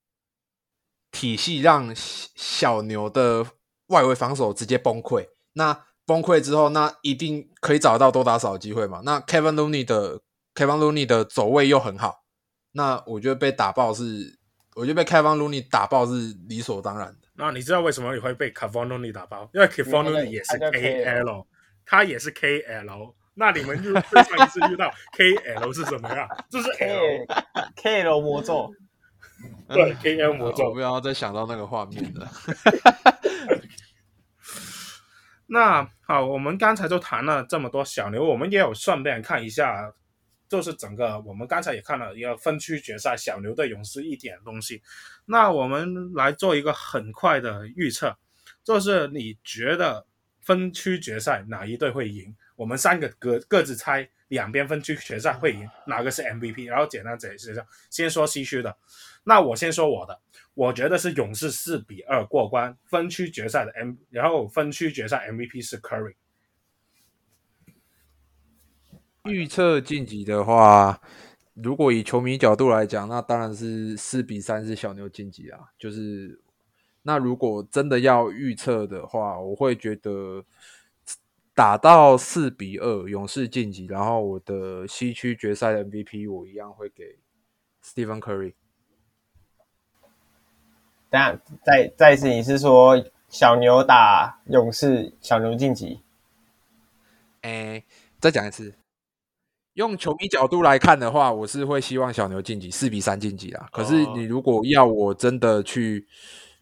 体系让小牛的外围防守直接崩溃。那崩溃之后，那一定可以找到多打少的机会嘛？那 Kevin Looney 的 Kevin Looney 的走位又很好，那我觉得被打爆是，我觉得被 Kevin Looney 打爆是理所当然的。那你知道为什么你会被 Kevin Looney 打爆？因为 Kevin Looney 也是 KL，他也是 KL。那你们就对上一次遇到 KL 是什么呀？这是 L KL 魔咒，对 KL 魔咒，我不要再想到那个画面了。那好，我们刚才就谈了这么多小牛，我们也有顺便看一下就是整个我们刚才也看了一个分区决赛，小牛对勇士一点东西。那我们来做一个很快的预测，就是你觉得分区决赛哪一队会赢？我们三个各各自猜两边分区决赛会赢哪个是 MVP，然后简单解释一下。先说西区的，那我先说我的，我觉得是勇士四比二过关分区决赛的 M，然后分区决赛 MVP 是 Curry。预测晋级的话，如果以球迷角度来讲，那当然是四比三是小牛晋级啊。就是那如果真的要预测的话，我会觉得打到四比二，勇士晋级。然后我的西区决赛的 MVP 我一样会给 Stephen Curry。等下，再再一次，你是说小牛打勇士，小牛晋级？哎，再讲一次。用球迷角度来看的话，我是会希望小牛晋级，四比三晋级啦。可是你如果要我真的去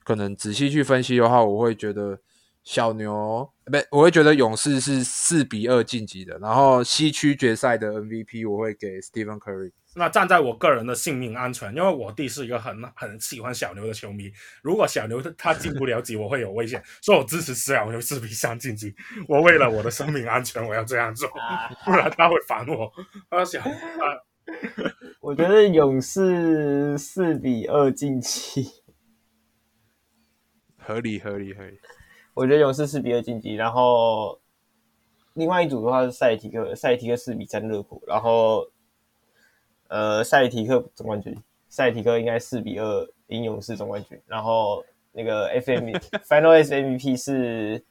可能仔细去分析的话，我会觉得小牛不，我会觉得勇士是四比二晋级的。然后西区决赛的 MVP 我会给 Stephen Curry。那站在我个人的性命安全，因为我弟是一个很很喜欢小牛的球迷。如果小牛他进不了级，我会有危险，所以我支持小牛四比三晋级。我为了我的生命安全，我要这样做，不然他会烦我。他想，我觉得勇士四比二晋级，合理合理合理。我觉得勇士四比二晋级，然后另外一组的话是赛提克，赛提克四比三热火，然后。呃，塞提克总冠军，塞提克应该四比二赢勇士总冠军。然后那个 FM Final S MVP 是，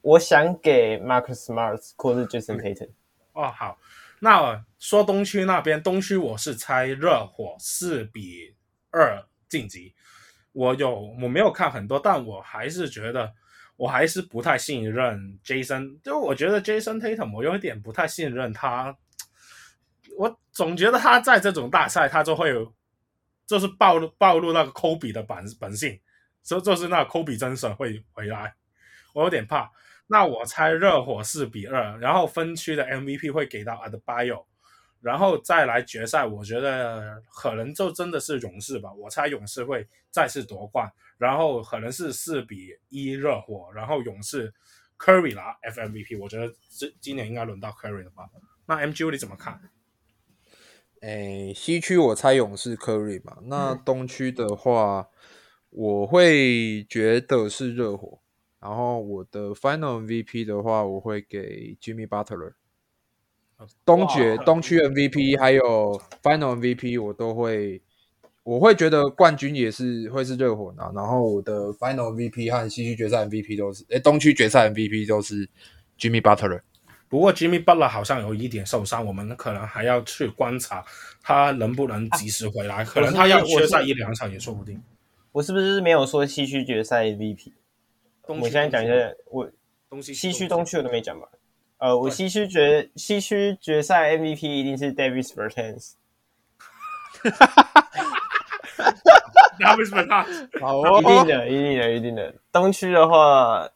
我想给 Marcus Smart 或是 Jason Tatum。哦，好，那说东区那边，东区我是猜热火四比二晋级。我有我没有看很多，但我还是觉得我还是不太信任 Jason，就我觉得 Jason Tatum 我有一点不太信任他。我总觉得他在这种大赛，他就会，就是暴露暴露那个科比的本本性，所以就是那个科比真神会回来，我有点怕。那我猜热火四比二，然后分区的 MVP 会给到 Adebayo，然后再来决赛，我觉得可能就真的是勇士吧。我猜勇士会再次夺冠，然后可能是四比一热火，然后勇士 Curry 拿 FMVP，我觉得这今年应该轮到 Curry 了吧？那 MGU 你怎么看？诶，西区我猜勇士 Curry 嘛，那东区的话，我会觉得是热火。然后我的 Final MVP 的话，我会给 Jimmy Butler。东决东区 MVP 还有 Final MVP 我都会，我会觉得冠军也是会是热火拿。然后我的 Final MVP 和西区决赛 MVP 都是，诶，东区决赛 MVP 都是 Jimmy Butler。不过 Jimmy Butler 好像有一点受伤，我们可能还要去观察他能不能及时回来，啊、可能他要缺赛一两场也说不定。我是不是没有说西区决赛 MVP？我现在讲一下，我东西西区东区我都没讲吧？呃，我西区决西区决赛 MVP 一定是 Davis Bertans。哈哈哈哈哈！Davis Bertans，好哦，一定的，一定的，一定的。东区的话。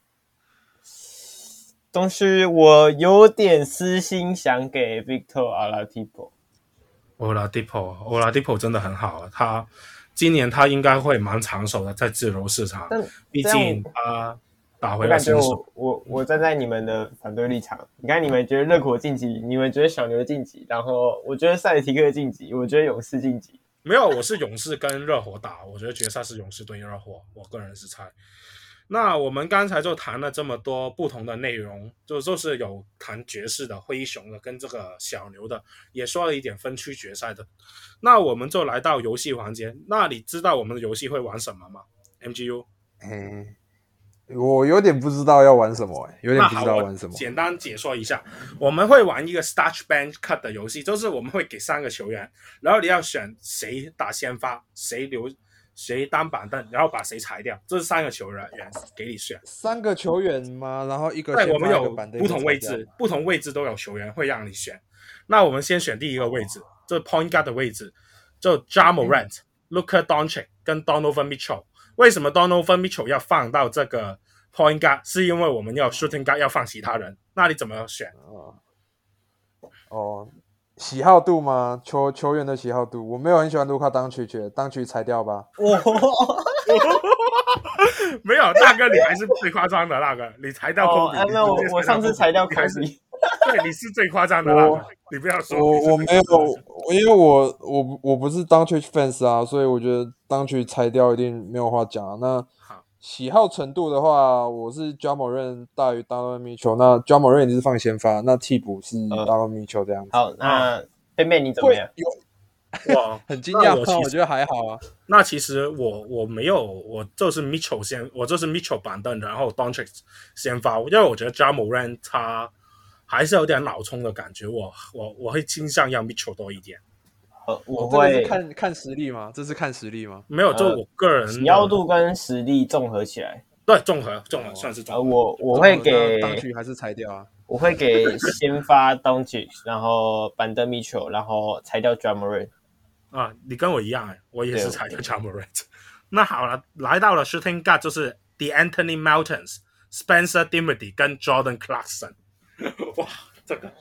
东区，我有点私心想给 Victor Oladipo。Oladipo，Oladipo 真的很好啊！他今年他应该会蛮长手的，在自由市场。但毕竟他打回来新手。我我我站在你们的反对立场。你看，你们觉得热火晋级，你们觉得小牛晋级，然后我觉得塞尔提克晋级，我觉得勇士晋级。没有，我是勇士跟热火打，我觉得决赛是勇士对热火。我个人是猜。那我们刚才就谈了这么多不同的内容，就就是有谈爵士的、灰熊的跟这个小牛的，也说了一点分区决赛的。那我们就来到游戏环节。那你知道我们的游戏会玩什么吗？MGU？嗯，我有点不知道要玩什么，哎，有点不知道玩什么。简单解说一下，我们会玩一个 Starch Bench Cut 的游戏，就是我们会给三个球员，然后你要选谁打先发，谁留。谁当板凳，然后把谁裁掉，这是三个球员给你选。三个球员吗？然后一个。对，我们有不同位置，不同位置都有球员会让你选。那我们先选第一个位置，这、哦、point guard 的位置，就 Ja Morant、嗯、Luka Doncic 跟 Donovan Mitchell。为什么 Donovan Mitchell 要放到这个 point guard？是因为我们要 shooting guard 要放其他人。那你怎么选？哦，哦喜好度吗？球球员的喜好度，我没有很喜欢卢卡当曲，觉得当曲裁掉吧。哇，没有大哥，你还是最夸张的那个，你裁掉科比。那我我上次裁掉科比。对，你是最夸张的啦，你不要说。我我没有，因为我我我不是当曲 fans 啊，所以我觉得当曲裁掉一定没有话讲啊。那喜好程度的话，我是 Ja Morant 大于 Donovan Mitchell。那 Ja Morant 你是放先发，那替补是 Donovan Mitchell 这样子。好，那贝贝你怎么样？哇，很惊讶，我我觉得还好啊。那其实我我没有，我就是 Mitchell 先，我就是 Mitchell 板凳，然后 Doncic 先发，因为我觉得 Ja Morant 他还是有点脑冲的感觉，我我我会倾向要 Mitchell 多一点。呃，我会看看实力吗？这是看实力吗？没有，就我个人喜好度跟实力综合起来，对，综合综合算是综合。我我会给当局还是裁掉啊？我会给先发 Doncic，然后板凳 Mitchell，然后裁掉 Morant。啊，你跟我一样哎，我也是裁掉 Morant。那好了，来到了 Shooting Guard，就是 The Anthony Mountains、Spencer Dinwiddie 跟 Jordan Clarkson。哇，这个，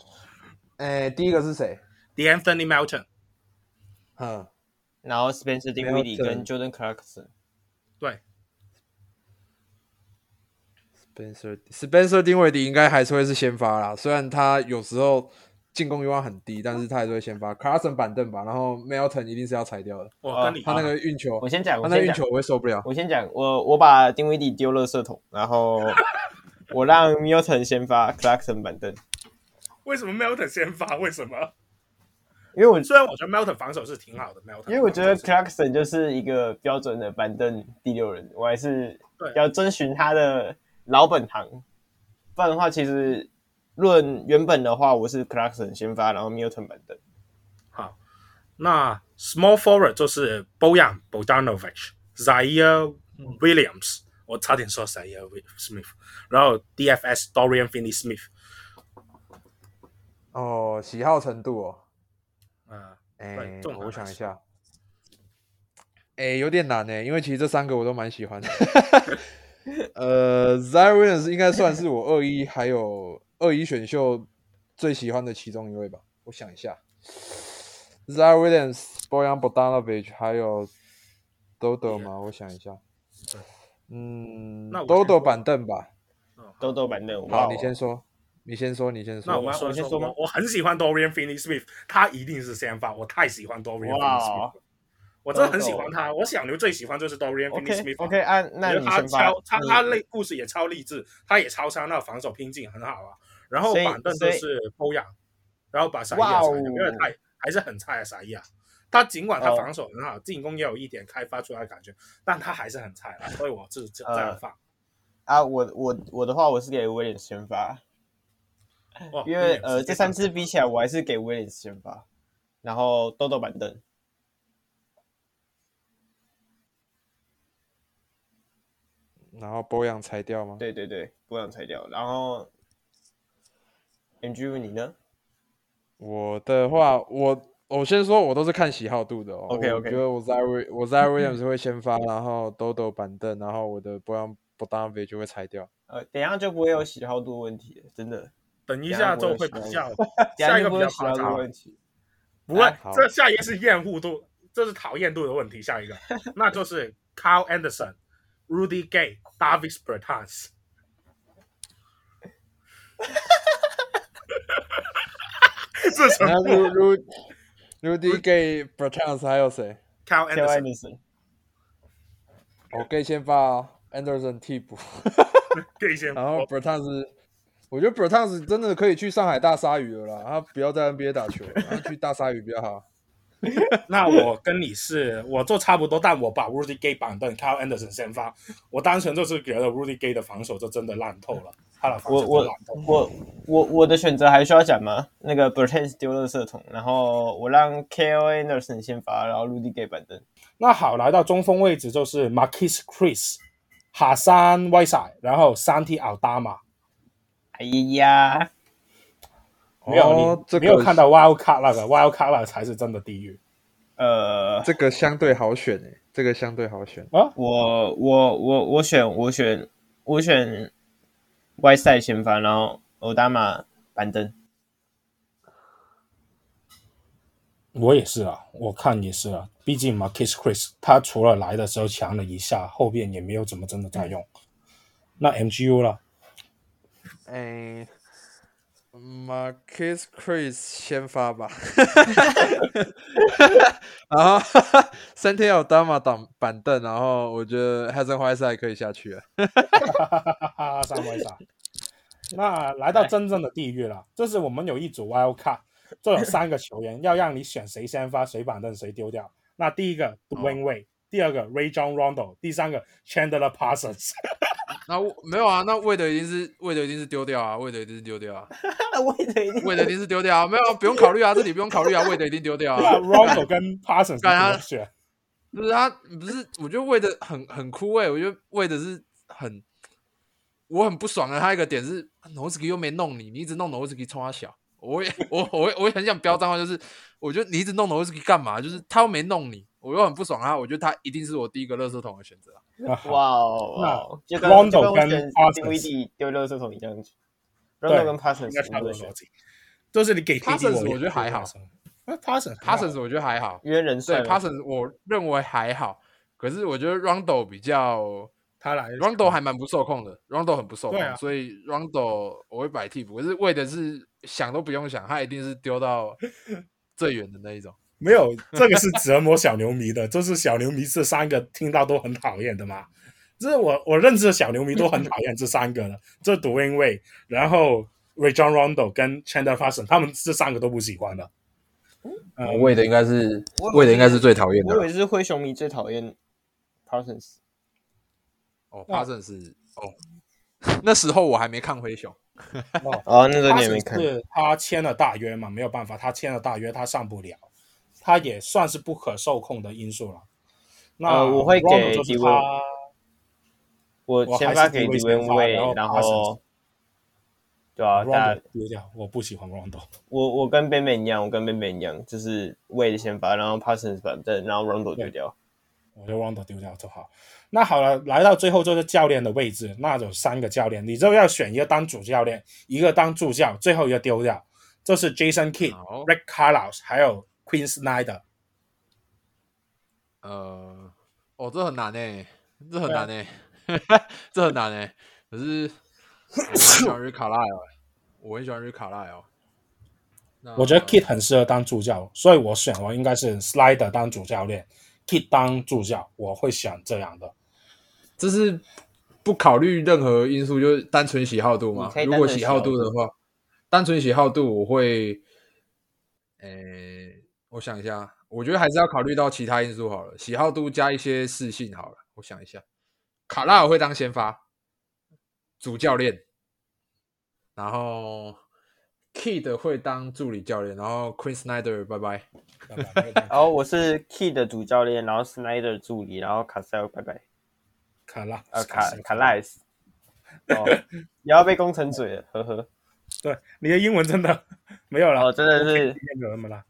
哎，第一个是谁？De'Anthony Melton。嗯，然后 Spencer Dinwiddie 跟 Jordan Clarkson，对，Spencer Spencer Dinwiddie 应该还是会是先发啦，虽然他有时候进攻欲望很低，但是他还是会先发。Clarkson 板凳吧，然后 Melton 一定是要裁掉的。我跟你，他那个运球，我先讲，他那运球我会受不了。我先讲，我我把 Dinwiddie 丢垃圾桶，然后我让 Milton 先发，Clarkson 板凳。为什么 Milton 先发？为什么？因为我虽然我觉得 Milton 防守是挺好的，Milton，因为我觉得 Clarkson 就是一个标准的板凳第六人，我还是要遵循他的老本行。不然的话，其实论原本的话，我是 Clarkson 先发，然后 Milton 板凳。好，那 Small Forward 就是 Bojan Bogdanovic、Ziaire Williams，我差点说错，也为 Smith，然后 DFS Dorian Finney Smith。哦，喜好程度哦，嗯，哎，我想一下，哎，有点难呢，因为其实这三个我都蛮喜欢的。呃，Zaireans 应该算是我二一还有二一选秀最喜欢的其中一位吧，我想一下，Zaireans Boyan Bodanovich，还有 Dodo 吗？我想一下。嗯，Dodo 板凳吧，Dodo 板凳。好，你先说。你先说，你先说。那我说，我先说吗？我很喜欢 Dorian Finney-Smith，他一定是先发。我太喜欢 Dorian Finney-Smith，我真的很喜欢他。我小牛最喜欢就是 Dorian Finney-Smith。OK，按那你先发。他超他他类故事也超励志，他也超强，那防守拼劲很好啊。然后板凳就是 Bojan，然后把沙伊亚因为他还是很菜的沙伊亚。他尽管他防守很好，进攻也有一点开发出来的感觉，但他还是很菜啊。所以我是这样放。啊，我我我的话，我是给威廉先发。因为呃，这三支比起来，我还是给威廉先发，然后豆豆板凳，然后波扬裁掉吗？对对对，波扬裁掉。然后，Andrew 你呢？我的话，我我先说，我都是看喜好度的哦。OK OK，我觉得我在威我在威廉斯会先发，然后兜兜板凳，然后我的波扬不当位就会裁掉。呃，等一下就不会有喜好度问题了，真的。等一下就会比较，下一个比较夸张问题，不会，这下一个是厌恶度，这是讨厌度的问题。下一个，那就是 Kyle Anderson、Rudy Gay、Davis Bertans。这什么？Rudy Gay、Bertans 还有谁？Kyle Anderson。我可以先发 Anderson 替补，可以先，然后 Bertans。我觉得 Bertans 真的可以去上海大鲨鱼了啦，他不要在 NBA 打球，他去大鲨鱼比较好。那我跟你是，我做差不多，但我把 Rudy Gay 板凳，Kyle Anderson 先发。我单纯就是觉得 Rudy Gay 的防守就真的烂透了，他的防守烂透了。我我我我的选择还需要讲吗？那个 Bertans 丢垃圾桶，然后我让 Kyle Anderson 先发，然后 Rudy Gay 板凳。那好，来到中锋位置就是 Marquese Chriss、Hassan Whiteside，然后 Santi Aldama。哎呀，没有你，这个、没有看到 Wild Card 那个 Wild Card 那个才是真的地狱。呃，这个相对好选诶，这个相对好选啊。我我我我选我选我选 Whiteside 先发，然后欧达玛板凳。我也是啊，我看也是啊。毕竟 Marquese Chriss 他除了来的时候强了一下，后边也没有怎么真的在用。那 MGU 了？哎，Marquese Chriss 先发吧。然后 Santi Aldama 挡板凳，然后我觉得 Hassan-Whiteside 可以下去了。哈 Hassan-Whiteside 那来到真正的地狱了，这是我们有一组 Wild Card，就有三个球员，要让你选谁先发，谁板凳，谁丢掉。那第一个 Dwyane Wade，第二个 Rajon Rondo，第三个 Chandler Parsons。那没有啊，那 Wade 一定是 Wade 一定是丢掉啊，Wade 一定是丢掉啊 定 Wade 一定是丢掉啊，没有、啊、不用考虑啊，这里不用考虑啊，Wade 一定丢掉啊。Rondo 跟 Parsons 怎么选？不是他，不是，我觉得 Wade 很很枯萎，我觉得 Wade 是很。我很不爽的，他一个点是 Nowitzki 又没弄你，你一直弄 Nowitzki 冲他小，我也我我我也很想飙脏话，就是我觉得你一直弄 Nowitzki 干嘛？就是他又没弄你，我又很不爽他，我觉得他一定是我第一个垃圾桶的选择。哇哦，就跟 Rondo 跟 Parsons 丢垃圾桶一样，Rondo 跟 Parsons 应该差不多逻辑，都是你给 Parsons 我觉得还好，Parsons Parsons 我觉得还好，因为人帅对 Parsons 我认为还好，可是我觉得 Rondo 比较。他来，Rondo 还蛮不受控的，Rondo 很不受控，啊、所以 Rondo 我会摆替补，可是为的是想都不用想，他一定是丢到最远的那一种。没有，这个是折磨小牛迷的，就是小牛迷这三个听到都很讨厌的嘛。这是我我认知的小牛迷都很讨厌这三个了，这 Dwyane Wade，然后 Rajon Rondo 跟 Chandler Parsons，他们这三个都不喜欢的。嗯，为的应该是为的应该是最讨厌的，我以为是灰熊迷最讨厌 Parsons。哦，Parsons 是哦，那时候我还没看灰熊。哦，哦，那时候你也没看。是他签了大约嘛，没有办法，他签了大约，他上不了，他也算是不可受控的因素了。那、呃、我会给迪文，我先发给迪文威，然后，对啊，但丢掉，我不喜欢 Rondo。我我跟 Ben Ben 一样，我跟 Ben Ben 一样，就是威的先发，然后 Parsons 板凳，然后 Rondo 丢掉。我就 Rondo 丢掉就好。那好了，来到最后就是教练的位置，那有三个教练，你就要选一个当主教练，一个当助教，最后一个丢掉。这是 Jason Kidd、Rick Carlisle 还有 Queen Snyder。呃，哦，这很难诶，这很难诶，这很难诶。可是我很喜欢 Rick Carlisle，我很喜欢 Rick Carlisle。我觉得 Kidd 很适合当助教，所以我选我应该是 Snyder 当主教练。Kidd 当助教，我会选这样的。这是不考虑任何因素，就是单纯喜好度嘛。如果喜好度的话，单纯喜好度，我会，诶，我想一下，我觉得还是要考虑到其他因素好了。喜好度加一些适性好了，我想一下，卡拉尔会当先发主教练，然后 Kidd 会当助理教练，然后 Quin Snyder 拜拜。然后我是 Kidd 的主教练，然后 Snyder 助理，然后卡塞尔拜拜。卡拉呃卡卡赖斯，哦，也要被工程嘴了，呵呵。对，你的英文真的没有了，哦，真的是没有那么了。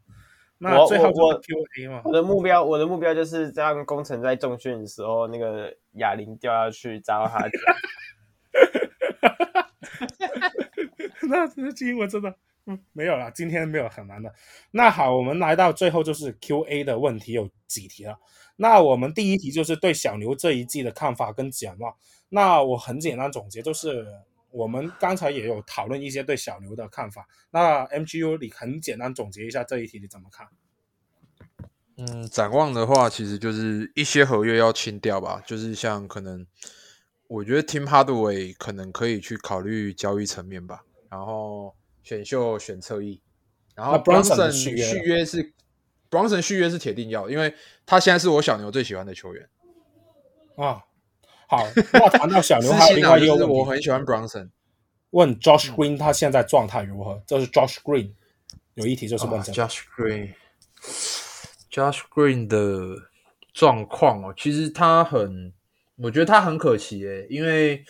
那最后我 QA 嘛，我的目标，我的目标就是让工程在重训的时候，那个哑铃掉下去砸到他 那这英文真的。嗯，没有了，今天没有很难的。那好，我们来到最后就是 Q&A 的问题有几题了。那我们第一题就是对小牛这一季的看法跟展望。那我很简单总结，就是我们刚才也有讨论一些对小牛的看法。那 MGU 你很简单总结一下这一题你怎么看？嗯，展望的话，其实就是一些合约要清掉吧，就是像可能，我觉得 Tim Hardaway 可能可以去考虑交易层面吧，然后。选秀选侧翼，然后 Bronson 续约是 Bronson 续约是铁定要，因为他现在是我小牛最喜欢的球员啊。好，那谈到小牛，还有另外一个问题，我很喜欢 Bronson。问 Josh Green 他现在状态如何？这是 Josh Green 有一题就是问、这个 uh, Josh Green，Josh Green 的状况哦，其实他很，我觉得他很可惜诶，因为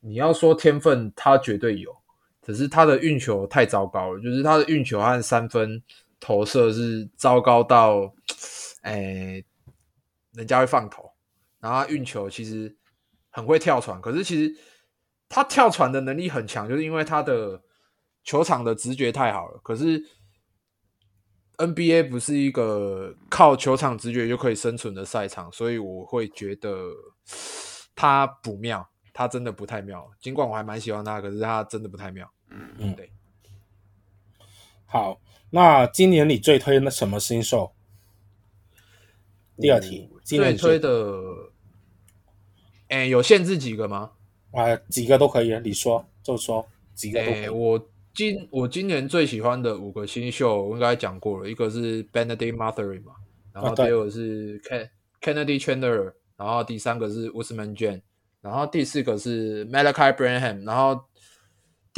你要说天分，他绝对有。可是他的运球太糟糕了，就是他的运球和三分投射是糟糕到，哎，人家会放投。然后他运球其实很会跳传，可是其实他跳传的能力很强，就是因为他的球场的直觉太好了。可是，NBA 不是一个靠球场直觉就可以生存的赛场，所以我会觉得 他不妙，他真的不太妙。尽管我还蛮喜欢他，可是他真的不太妙。嗯嗯，对。好，那今年你最推那什么新秀？第二题，今年最推的，哎，有限制几个吗？啊，几个都可以，你说就说几个都可以。我。今我今年最喜欢的五个新秀，我应该讲过了，一个是 Bennedict Mathurin 嘛，然后第二个是 Kennedy Chandler，然后第三个是 Ousmane Dieng，然后第四个是 Malachi Branham，然后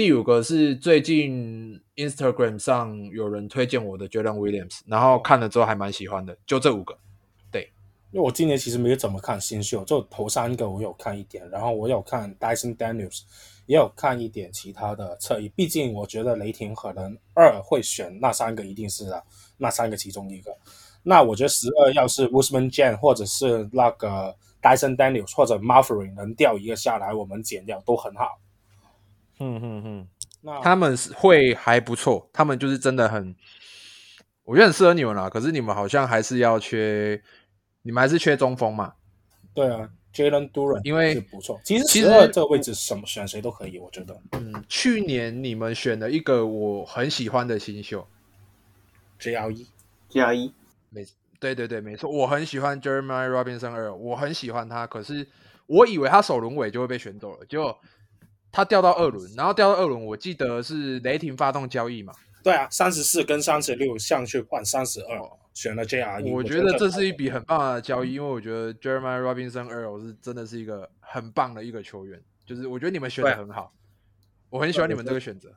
第五个是最近 Instagram 上有人推荐我的 Jalen Williams，然后看了之后还蛮喜欢的，就这五个。对，因为我今年其实没有怎么看新秀，就头三个我有看一点，然后我有看 Dyson Daniels。也有看一点其他的侧翼，毕竟我觉得雷霆可能二会选那三个，一定是啊，那三个其中一个。那我觉得十二要是 Usman Jan 或者是那个 Dyson Daniels 或者 Mathurin 能掉一个下来，我们减掉都很好。嗯嗯嗯，那他们是会还不错，他们就是真的很，我觉得很适合你们啦。可是你们好像还是要缺，你们还是缺中锋嘛？对啊。Jalen Duren 因为不错，其实其实这个位置什么选谁都可以，我觉得。嗯，去年你们选了一个我很喜欢的新秀，JRE，JRE，没，对对对，没错，我很喜欢 Jeremiah Robinson 二，我很喜欢他，可是我以为他首轮尾就会被选走了，结果他掉到二轮，然后掉到二轮，我记得是雷霆发动交易嘛。对啊，三十四跟三十六上去换三十二，选了 JRE。我觉得这是一笔很棒的交易，因为我觉得 Jeremiah Robinson Earl 是真的是一个很棒的一个球员，就是我觉得你们选的很好，我很喜欢你们这个选择。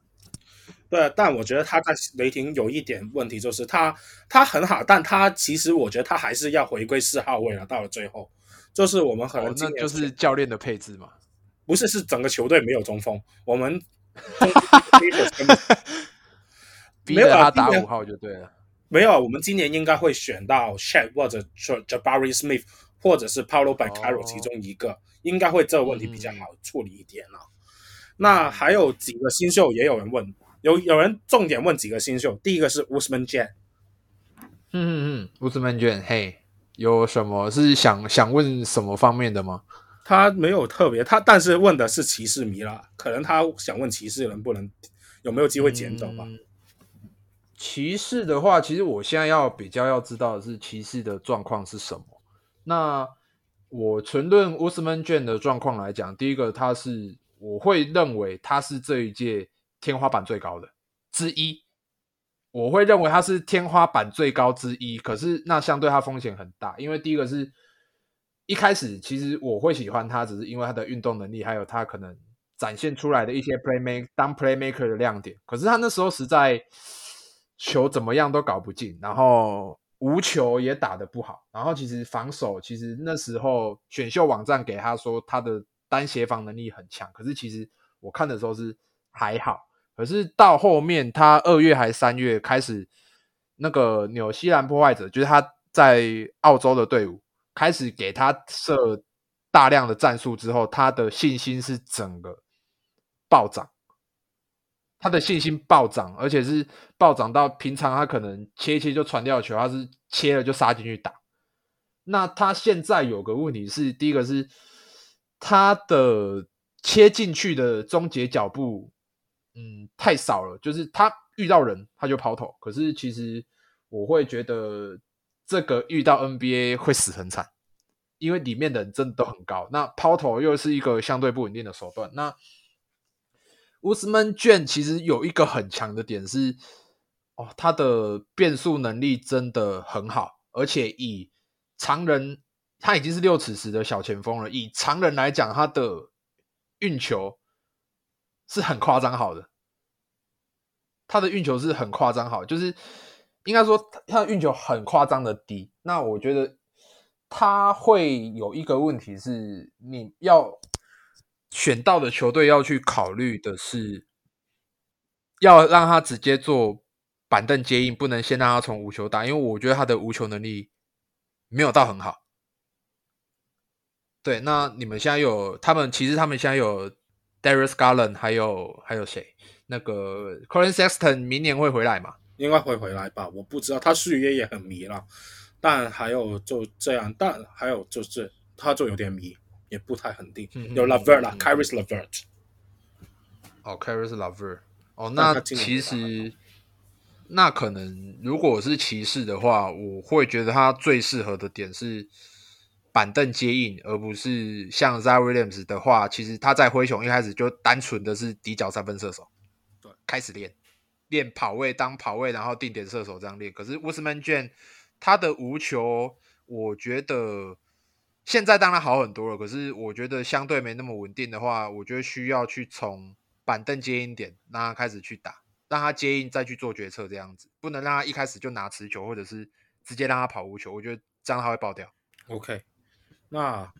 对，但我觉得他在雷霆有一点问题，就是他他很好，但他其实我觉得他还是要回归四号位了。到了最后，就是我们可能、哦、那就是教练的配置嘛，不是，是整个球队没有中锋，我们。没有他打五号就对了。没有，我们今年应该会选到 Shaq 或者 Jabari Smith，或者是 Paulo Bancaro 其中一个，哦、应该会这个问题比较好处理一点了。嗯、那还有几个新秀也有人问，有有人重点问几个新秀，第一个是 Ousmane Dieng。嗯嗯嗯，Ousmane Dieng，嘿，有什么是想想问什么方面的吗？他没有特别，他但是问的是骑士迷啦，可能他想问骑士能不能有没有机会捡走吧。骑士的话，其实我现在要比较要知道的是骑士的状况是什么。那我纯论 Ousmane Dieng 的状况来讲，第一个他是我会认为他是这一届天花板最高的之一，我会认为他是天花板最高之一。可是那相对他风险很大，因为第一个是一开始其实我会喜欢他，只是因为他的运动能力，还有他可能展现出来的一些 playmaker 当 playmaker 的亮点。可是他那时候实在。球怎么样都搞不进，然后无球也打得不好，然后其实防守其实那时候选秀网站给他说他的单协防能力很强，可是其实我看的时候是还好，可是到后面他二月还三月开始那个纽西兰破坏者，就是他在澳洲的队伍开始给他设大量的战术之后，他的信心是整个暴涨。他的信心暴涨，而且是暴涨到平常他可能切切就传掉球，他是切了就杀进去打。那他现在有个问题是，第一个是他的切进去的终结脚步，嗯，太少了，就是他遇到人他就抛投。可是其实我会觉得这个遇到 NBA 会死很惨，因为里面的人真的都很高，那抛投又是一个相对不稳定的手段。那 Ousmane Dieng 其实有一个很强的点是，哦，他的变速能力真的很好，而且以常人，他已经是六尺十的小前锋了。以常人来讲，他的运球是很夸张好的，他的运球是很夸张好，就是应该说他的运球很夸张的低。那我觉得他会有一个问题是，你要。选到的球队要去考虑的是，要让他直接做板凳接应，不能先让他从无球打，因为我觉得他的无球能力没有到很好。对，那你们现在有他们，其实他们现在有 Darius Garland，还有还有谁？那个 Colin Sexton 明年会回来嘛？应该会回来吧？我不知道，他续约也很迷了。但还有就这样，但还有就是他就有点迷，也不太肯定。嗯、有 Lavert 啦，Caris Lavert。哦，Caris Lavert。哦，那其实那可能如果是骑士的话，我会觉得他最适合的点是板凳接应，而不是像 Zion Williams 的话，其实他在灰熊一开始就单纯的是底角三分射手。对，开始练练跑位当跑位，然后定点射手这样练。可是 Ousmane Dieng 他的无球，我觉得现在当然好很多了。可是我觉得相对没那么稳定的话，我觉得需要去从板凳接应点让他开始去打，让他接应再去做决策，这样子不能让他一开始就拿持球，或者是直接让他跑无球。我觉得这样他会爆掉。OK，那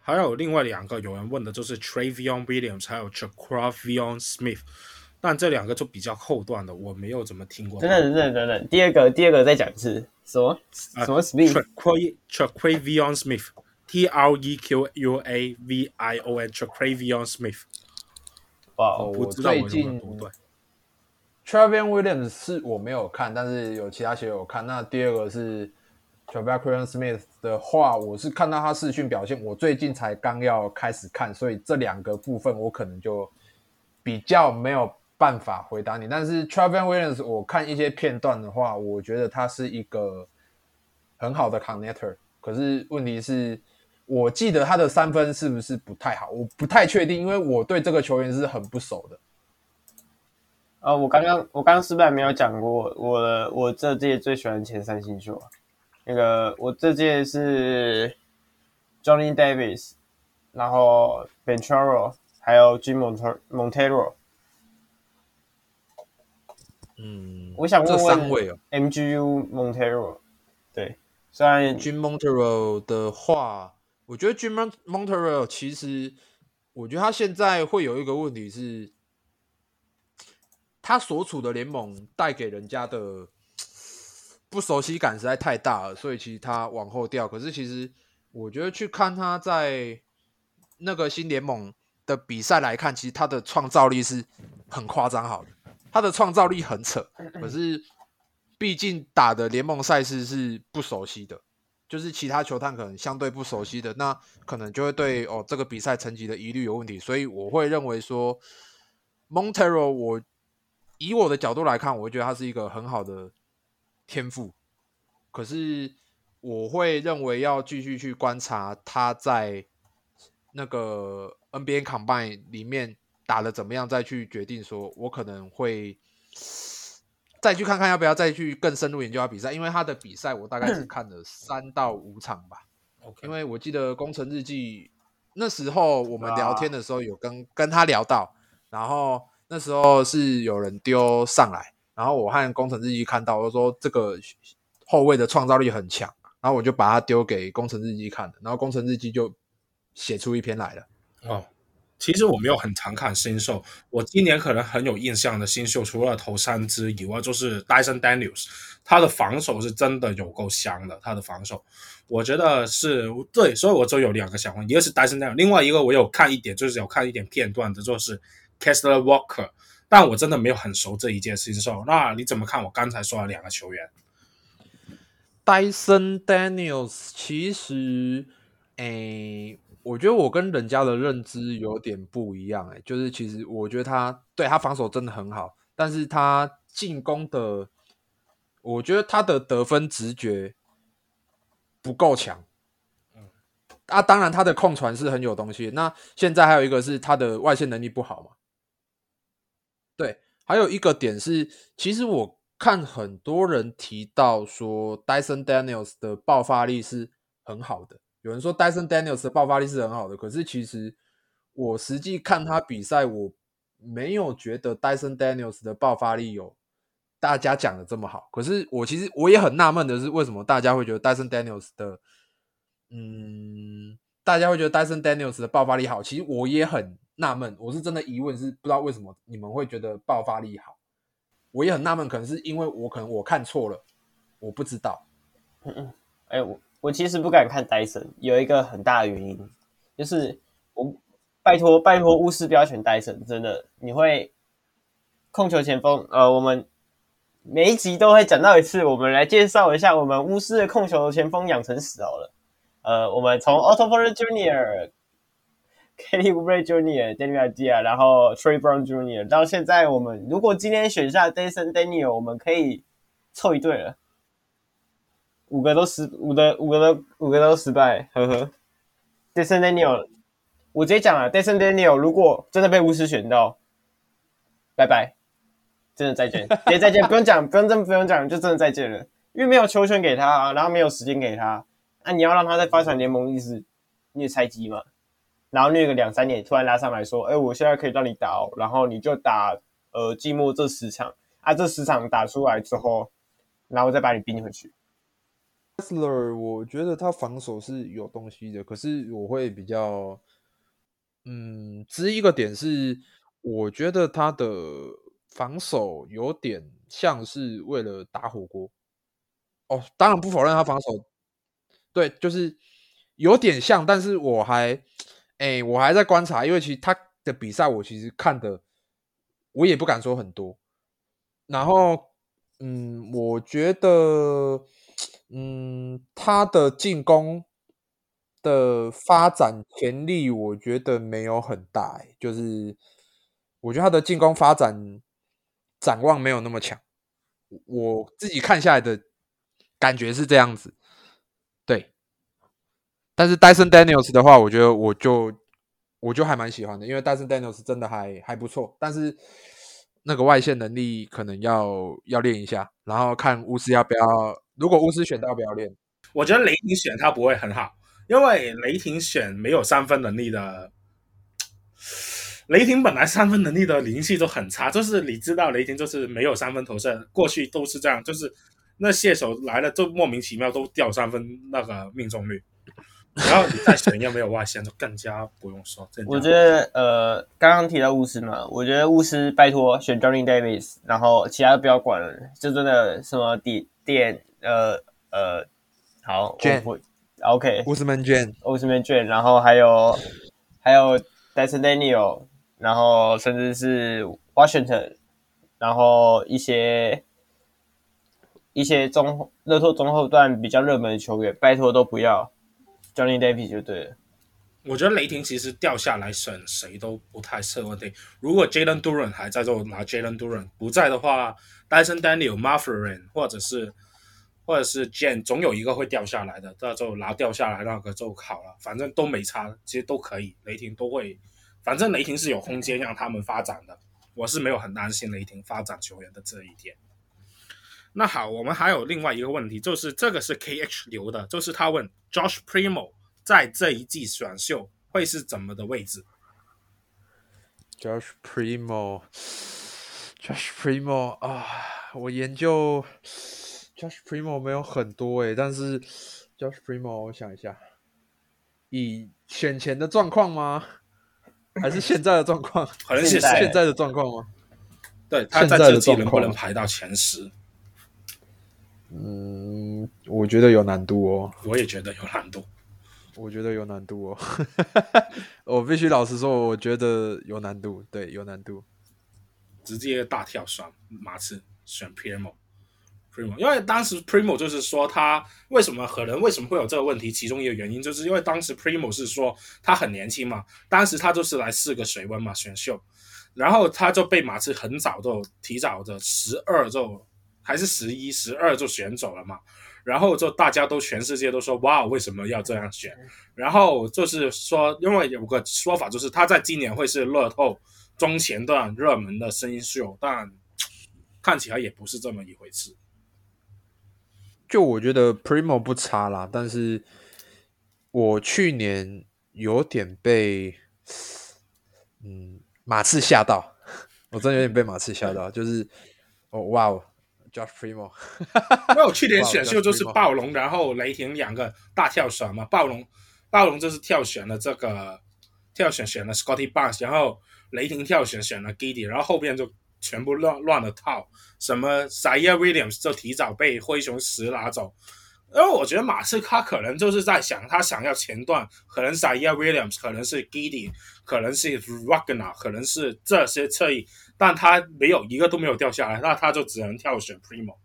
还有另外两个有人问的就是 Travion Williams 还有 Jacravion Smith。但这两个就比较后段的，我没有怎么听过。等等等等等等，第二个第二个再讲一次，什么什么 Smith？Traquavion Smith，T R E Q U A V I O N，Traquavion Smith。哇，我最近 Travion Williams 是我没有看，但是有其他学友看。那第二个是 Traquavion Smith 的话，我是看到他视讯表现，我最近才刚要开始看，所以这两个部分我可能就比较没有。办法回答你，但是 Travon Williams，我看一些片段的话，我觉得他是一个很好的 connector。可是问题是，我记得他的三分是不是不太好？我不太确定，因为我对这个球员是很不熟的。啊、哦，我刚刚我刚刚是不是没有讲过我我这届最喜欢前三星秀啊？那个我这届是 Johnny Davis，然后 Banchero 还有 Jim Montero。嗯，我想问问这三位哦，MGU Montero，对，虽然 Jim Montero 的话，我觉得 Jim Montero 其实，我觉得他现在会有一个问题是，他所处的联盟带给人家的不熟悉感实在太大了，所以其实他往后掉。可是其实我觉得去看他在那个新联盟的比赛来看，其实他的创造力是很夸张好的。他的创造力很扯，可是毕竟打的联盟赛事是不熟悉的，就是其他球探可能相对不熟悉的，那可能就会对哦这个比赛成绩的疑虑有问题，所以我会认为说，Montero，我以我的角度来看，我会觉得他是一个很好的天赋，可是我会认为要继续去观察他在那个 NBA Combine 里面。打的怎么样，再去决定说，我可能会再去看看要不要再去更深入研究他比赛，因为他的比赛我大概是看了三到五场吧。OK，因为我记得工程日记那时候我们聊天的时候有跟跟他聊到，然后那时候是有人丢上来，然后我和工程日记看到，我说这个后卫的创造力很强，然后我就把它丢给工程日记看了，然后工程日记就写出一篇来了。哦。其实我没有很常看新秀，我今年可能很有印象的新秀，除了头三支以外，就是 Dyson Daniels，他的防守是真的有够香的，他的防守，我觉得是对，所以我就有两个想问，一个是 Dyson Daniels，另外一个我有看一点，就是有看一点片段的，就是 Kessler Walker，但我真的没有很熟这一届新秀，那你怎么看我刚才说的两个球员？Dyson Daniels 其实，诶。我觉得我跟人家的认知有点不一样，欸，哎，就是其实我觉得他对他防守真的很好，但是他进攻的，我觉得他的得分直觉不够强。嗯，啊，当然他的控传是很有东西。那现在还有一个是他的外线能力不好嘛？对，还有一个点是，其实我看很多人提到说，Dyson Daniels 的爆发力是很好的。有人说 Dyson Daniels 的爆发力是很好的，可是其实我实际看他比赛，我没有觉得 Dyson Daniels 的爆发力有大家讲的这么好。可是我其实我也很纳闷的是，为什么大家会觉得 Dyson Daniels 的，嗯，大家会觉得 Dyson Daniels 的爆发力好？其实我也很纳闷，我是真的疑问是不知道为什么你们会觉得爆发力好。我也很纳闷，可能是因为我可能我看错了，我不知道。嗯嗯，哎我。我其实不敢看戴森，有一个很大的原因，就是我拜托拜托巫师不要选戴森，真的你会控球前锋。呃，我们每一集都会讲到一次。我们来介绍一下我们巫师的控球前锋养成史好了。呃，我们从 Otto Porter Jr. Kelly Oubre Jr.、Danny Avdija，然后 Troy Brown Jr. 到现在，我们如果今天选下 Dyson Daniel，我们可以凑一队了。五个都失，五个五个都五个都失败，呵呵。Dyson Daniel，我直接讲了，Dyson Daniel 如果真的被巫师选到，拜拜，真的再见，直接再见，不用讲，不用真不用讲，就真的再见了，因为没有球权给他，啊，然后没有时间给他，那、啊、你要让他在发展联盟意思，你也菜鸡嘛，然后虐个两三年，突然拉上来说，哎，我现在可以让你打哦，然后你就打呃季末这十场，啊，这十场打出来之后，然后再把你冰回去。Kessler，我觉得他防守是有东西的，可是我会比较，嗯，只一个点是，我觉得他的防守有点像是为了打火锅。哦，当然不否认他防守，对，就是有点像，但是我还，哎，我还在观察，因为其实他的比赛我其实看的，我也不敢说很多。然后，嗯，我觉得。嗯，他的进攻的发展潜力，我觉得没有很大，就是我觉得他的进攻发展展望没有那么强。我自己看下来的感觉是这样子。对，但是 Dyson Daniels 的话，我觉得我就我就还蛮喜欢的，因为 Dyson Daniels 真的还还不错，但是那个外线能力可能要要练一下，然后看巫师要不要。如果巫师选到不要练，我觉得雷霆选他不会很好，因为雷霆选没有三分能力的。雷霆本来三分能力的灵气都很差，就是你知道雷霆就是没有三分投射，过去都是这样，就是那射手来了就莫名其妙都掉三分那个命中率，然后你再选又没有外线，就更加不用说。我觉得呃，刚刚提到巫师嘛，我觉得巫师拜托选 Johnny Davis，然后其他的不要管了，就真的什么点点。呃呃，好 Jane，OK，乌斯曼 Jane，乌斯曼 Jane，然后还有还有 Dyson Daniel，然后甚至是 Washington，然后一些一些中乐透中后段比较热门的球员，拜托都不要 Johnny Davis 就对了。我觉得雷霆其实掉下来选谁都不太是问题。如果 Jalen Duren 还在，就拿 Jalen Duren；不在的话，Dyson Daniel、Mathurin 或者是。或者是 Jane 总有一个会掉下来的，那就拿掉下来那个就好了，反正都没差，其实都可以。雷霆都会，反正雷霆是有空间让他们发展的，我是没有很担心雷霆发展球员的这一点。那好，我们还有另外一个问题，就是这个是 KH 留的，就是他问 Josh Primo 在这一季选秀会是怎么的位置？Josh Primo，Josh Primo 啊，我研究。Josh Primo 没有很多诶，但是 Josh Primo 我想一下，以选前的状况吗？还是现在的状况？可能是现在的状况吗？对，他在这季能不能排到前十？嗯，我觉得有难度哦。我也觉得有难度。我觉得有难度哦。我必须老实说，我觉得有难度。对，有难度。直接大跳选马刺，选 Primo。因为当时 Primo 就是说他为什么可能为什么会有这个问题，其中一个原因就是因为当时 Primo 是说他很年轻嘛，当时他就是来试个水温嘛选秀，然后他就被马刺很早就提早的十二就还是十一十二就选走了嘛，然后就大家都全世界都说哇为什么要这样选，然后就是说因为有个说法就是他在今年会是乐透中前段热门的新秀，但看起来也不是这么一回事。就我觉得 Primo 不差啦，但是我去年有点被嗯马刺吓到，我真的有点被马刺吓到，就是哦哇哦，Josh Primo，因为我去年选秀就是暴龙，然后雷霆两个大跳选嘛，暴龙暴龙就是跳选了这个跳选选了 Scottie Barnes，然后雷霆跳选选了 Giddey，然后后边就。全部乱乱了套，什么 Ziaire Williams 就提早被灰熊十拿走。因为我觉得马刺他可能就是在想，他想要前段可能是 Ziaire Williams，可能是 Giddey，可能是 Ragnar，可能是这些侧翼，但他没有一个都没有掉下来，那他就只能跳选 Primo。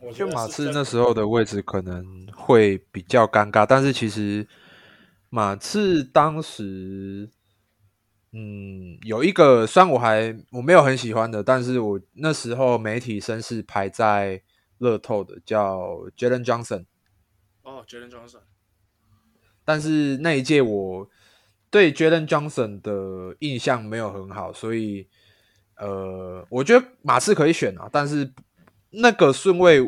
我觉就马刺那时候候的位置可能会比较尴尬，但是其实马刺当时，嗯，有一个虽然我还我没有很喜欢的，但是我那时候媒体声势排在乐透的叫 Jalen Johnson。哦，Jalen Johnson。但是那一届我对 Jalen Johnson 的印象没有很好，所以呃，我觉得马刺可以选啊，但是。那个顺位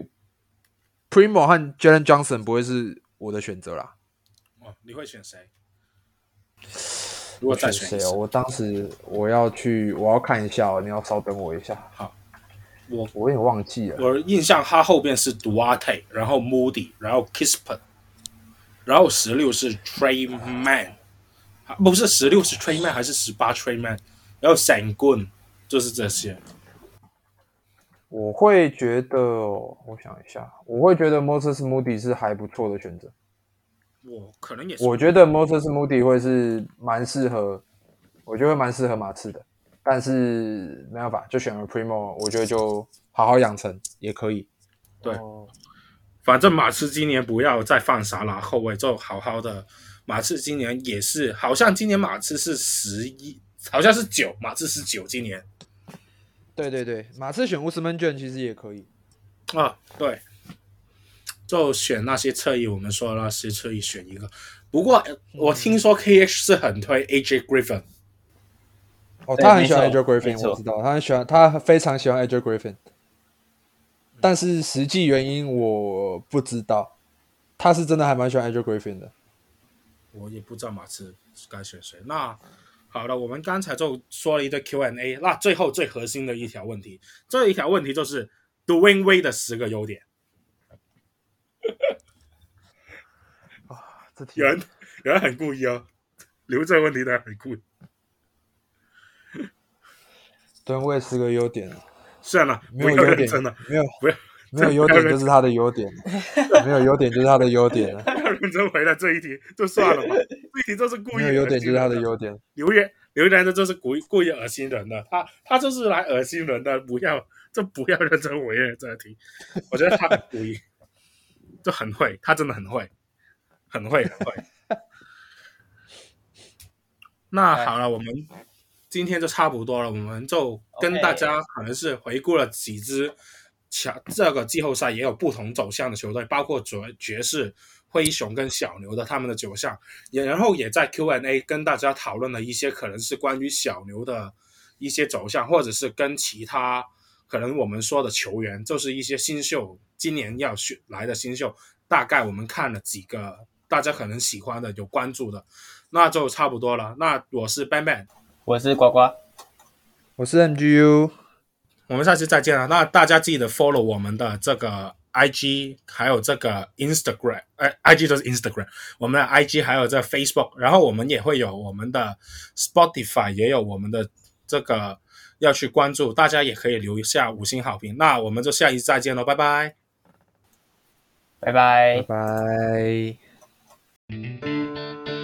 ，Primo 和 Jalen Johnson 不会是我的选择啦。哦，你会选谁？如果再选谁哦？我当时我要去，我要看一下哦。你要稍等我一下。好，我我有点忘记了。我印象他后边是 Duarte，然后 Moody，然后 Kispert，然后十六是 Tre Mann，不是十六是 Tre Mann 还是十八 Tre Mann？然后 Sengun，就是这些。我会觉得，我想一下，我会觉得 Moses Moody 是还不错的选择。我可能也是，我觉得 Moses Moody 会是蛮适合，我觉得会蛮适合马刺的。但是没办法，就选了 Primo，我觉得就好好养成也可以。对，反正马刺今年不要再放傻了，后卫就好好的。马刺今年也是，好像今年马刺是十一，好像是九，马刺是九今年。对对对，马刺选乌斯曼卷其实也可以啊。对，就选那些侧翼，我们说那些侧翼选一个。不过我听说 KH 是很推 AJ Griffin。哦，他很喜欢 AJ Griffin，我知道，他很喜欢，他非常喜欢 AJ Griffin。但是实际原因我不知道，他是真的还蛮喜欢 AJ Griffin 的。我也不知道马刺该选谁。那。好了，我们刚才就说了一堆 Q&A，那最后最核心的一条问题，这一条问题就是 Dwyane Wade 的十个优点。啊，这题有人 有人很故意哦，留这个问题的很故意。Dwyane Wade 十个优点，算了，没有优点，真的没有，不要。没有优点就是他的优点，没有优点就是他的优点。不要认真回答这一题就算了吧，这一题就是故意。没有优点就是他的优点。留言留言的就是故意故意恶心人的，他他就是来恶心人的，不要就不要认真回答这题。我觉得他很故意，就很会，他真的很会，很会很会。那好了，我们今天就差不多了，我们就跟大家可能是回顾了几支强。这个季后赛也有不同走向的球队，包括爵爵士、灰熊跟小牛的他们的走向，也然后也在 Q&A 跟大家讨论了一些可能是关于小牛的一些走向，或者是跟其他可能我们说的球员，就是一些新秀，今年要选来的新秀，大概我们看了几个大家可能喜欢的、有关注的，那就差不多了。那我是 Ben Ben，我是呱呱，我是 MGU。我们下期再见了。那大家记得 follow 我们的这个 IG，还有这个 Instagram，哎，IG 就是 Instagram，我们的 IG 还有这 Facebook，然后我们也会有我们的 Spotify，也有我们的这个要去关注，大家也可以留下五星好评。那我们就下一次再见喽，拜拜，拜拜，拜拜。Música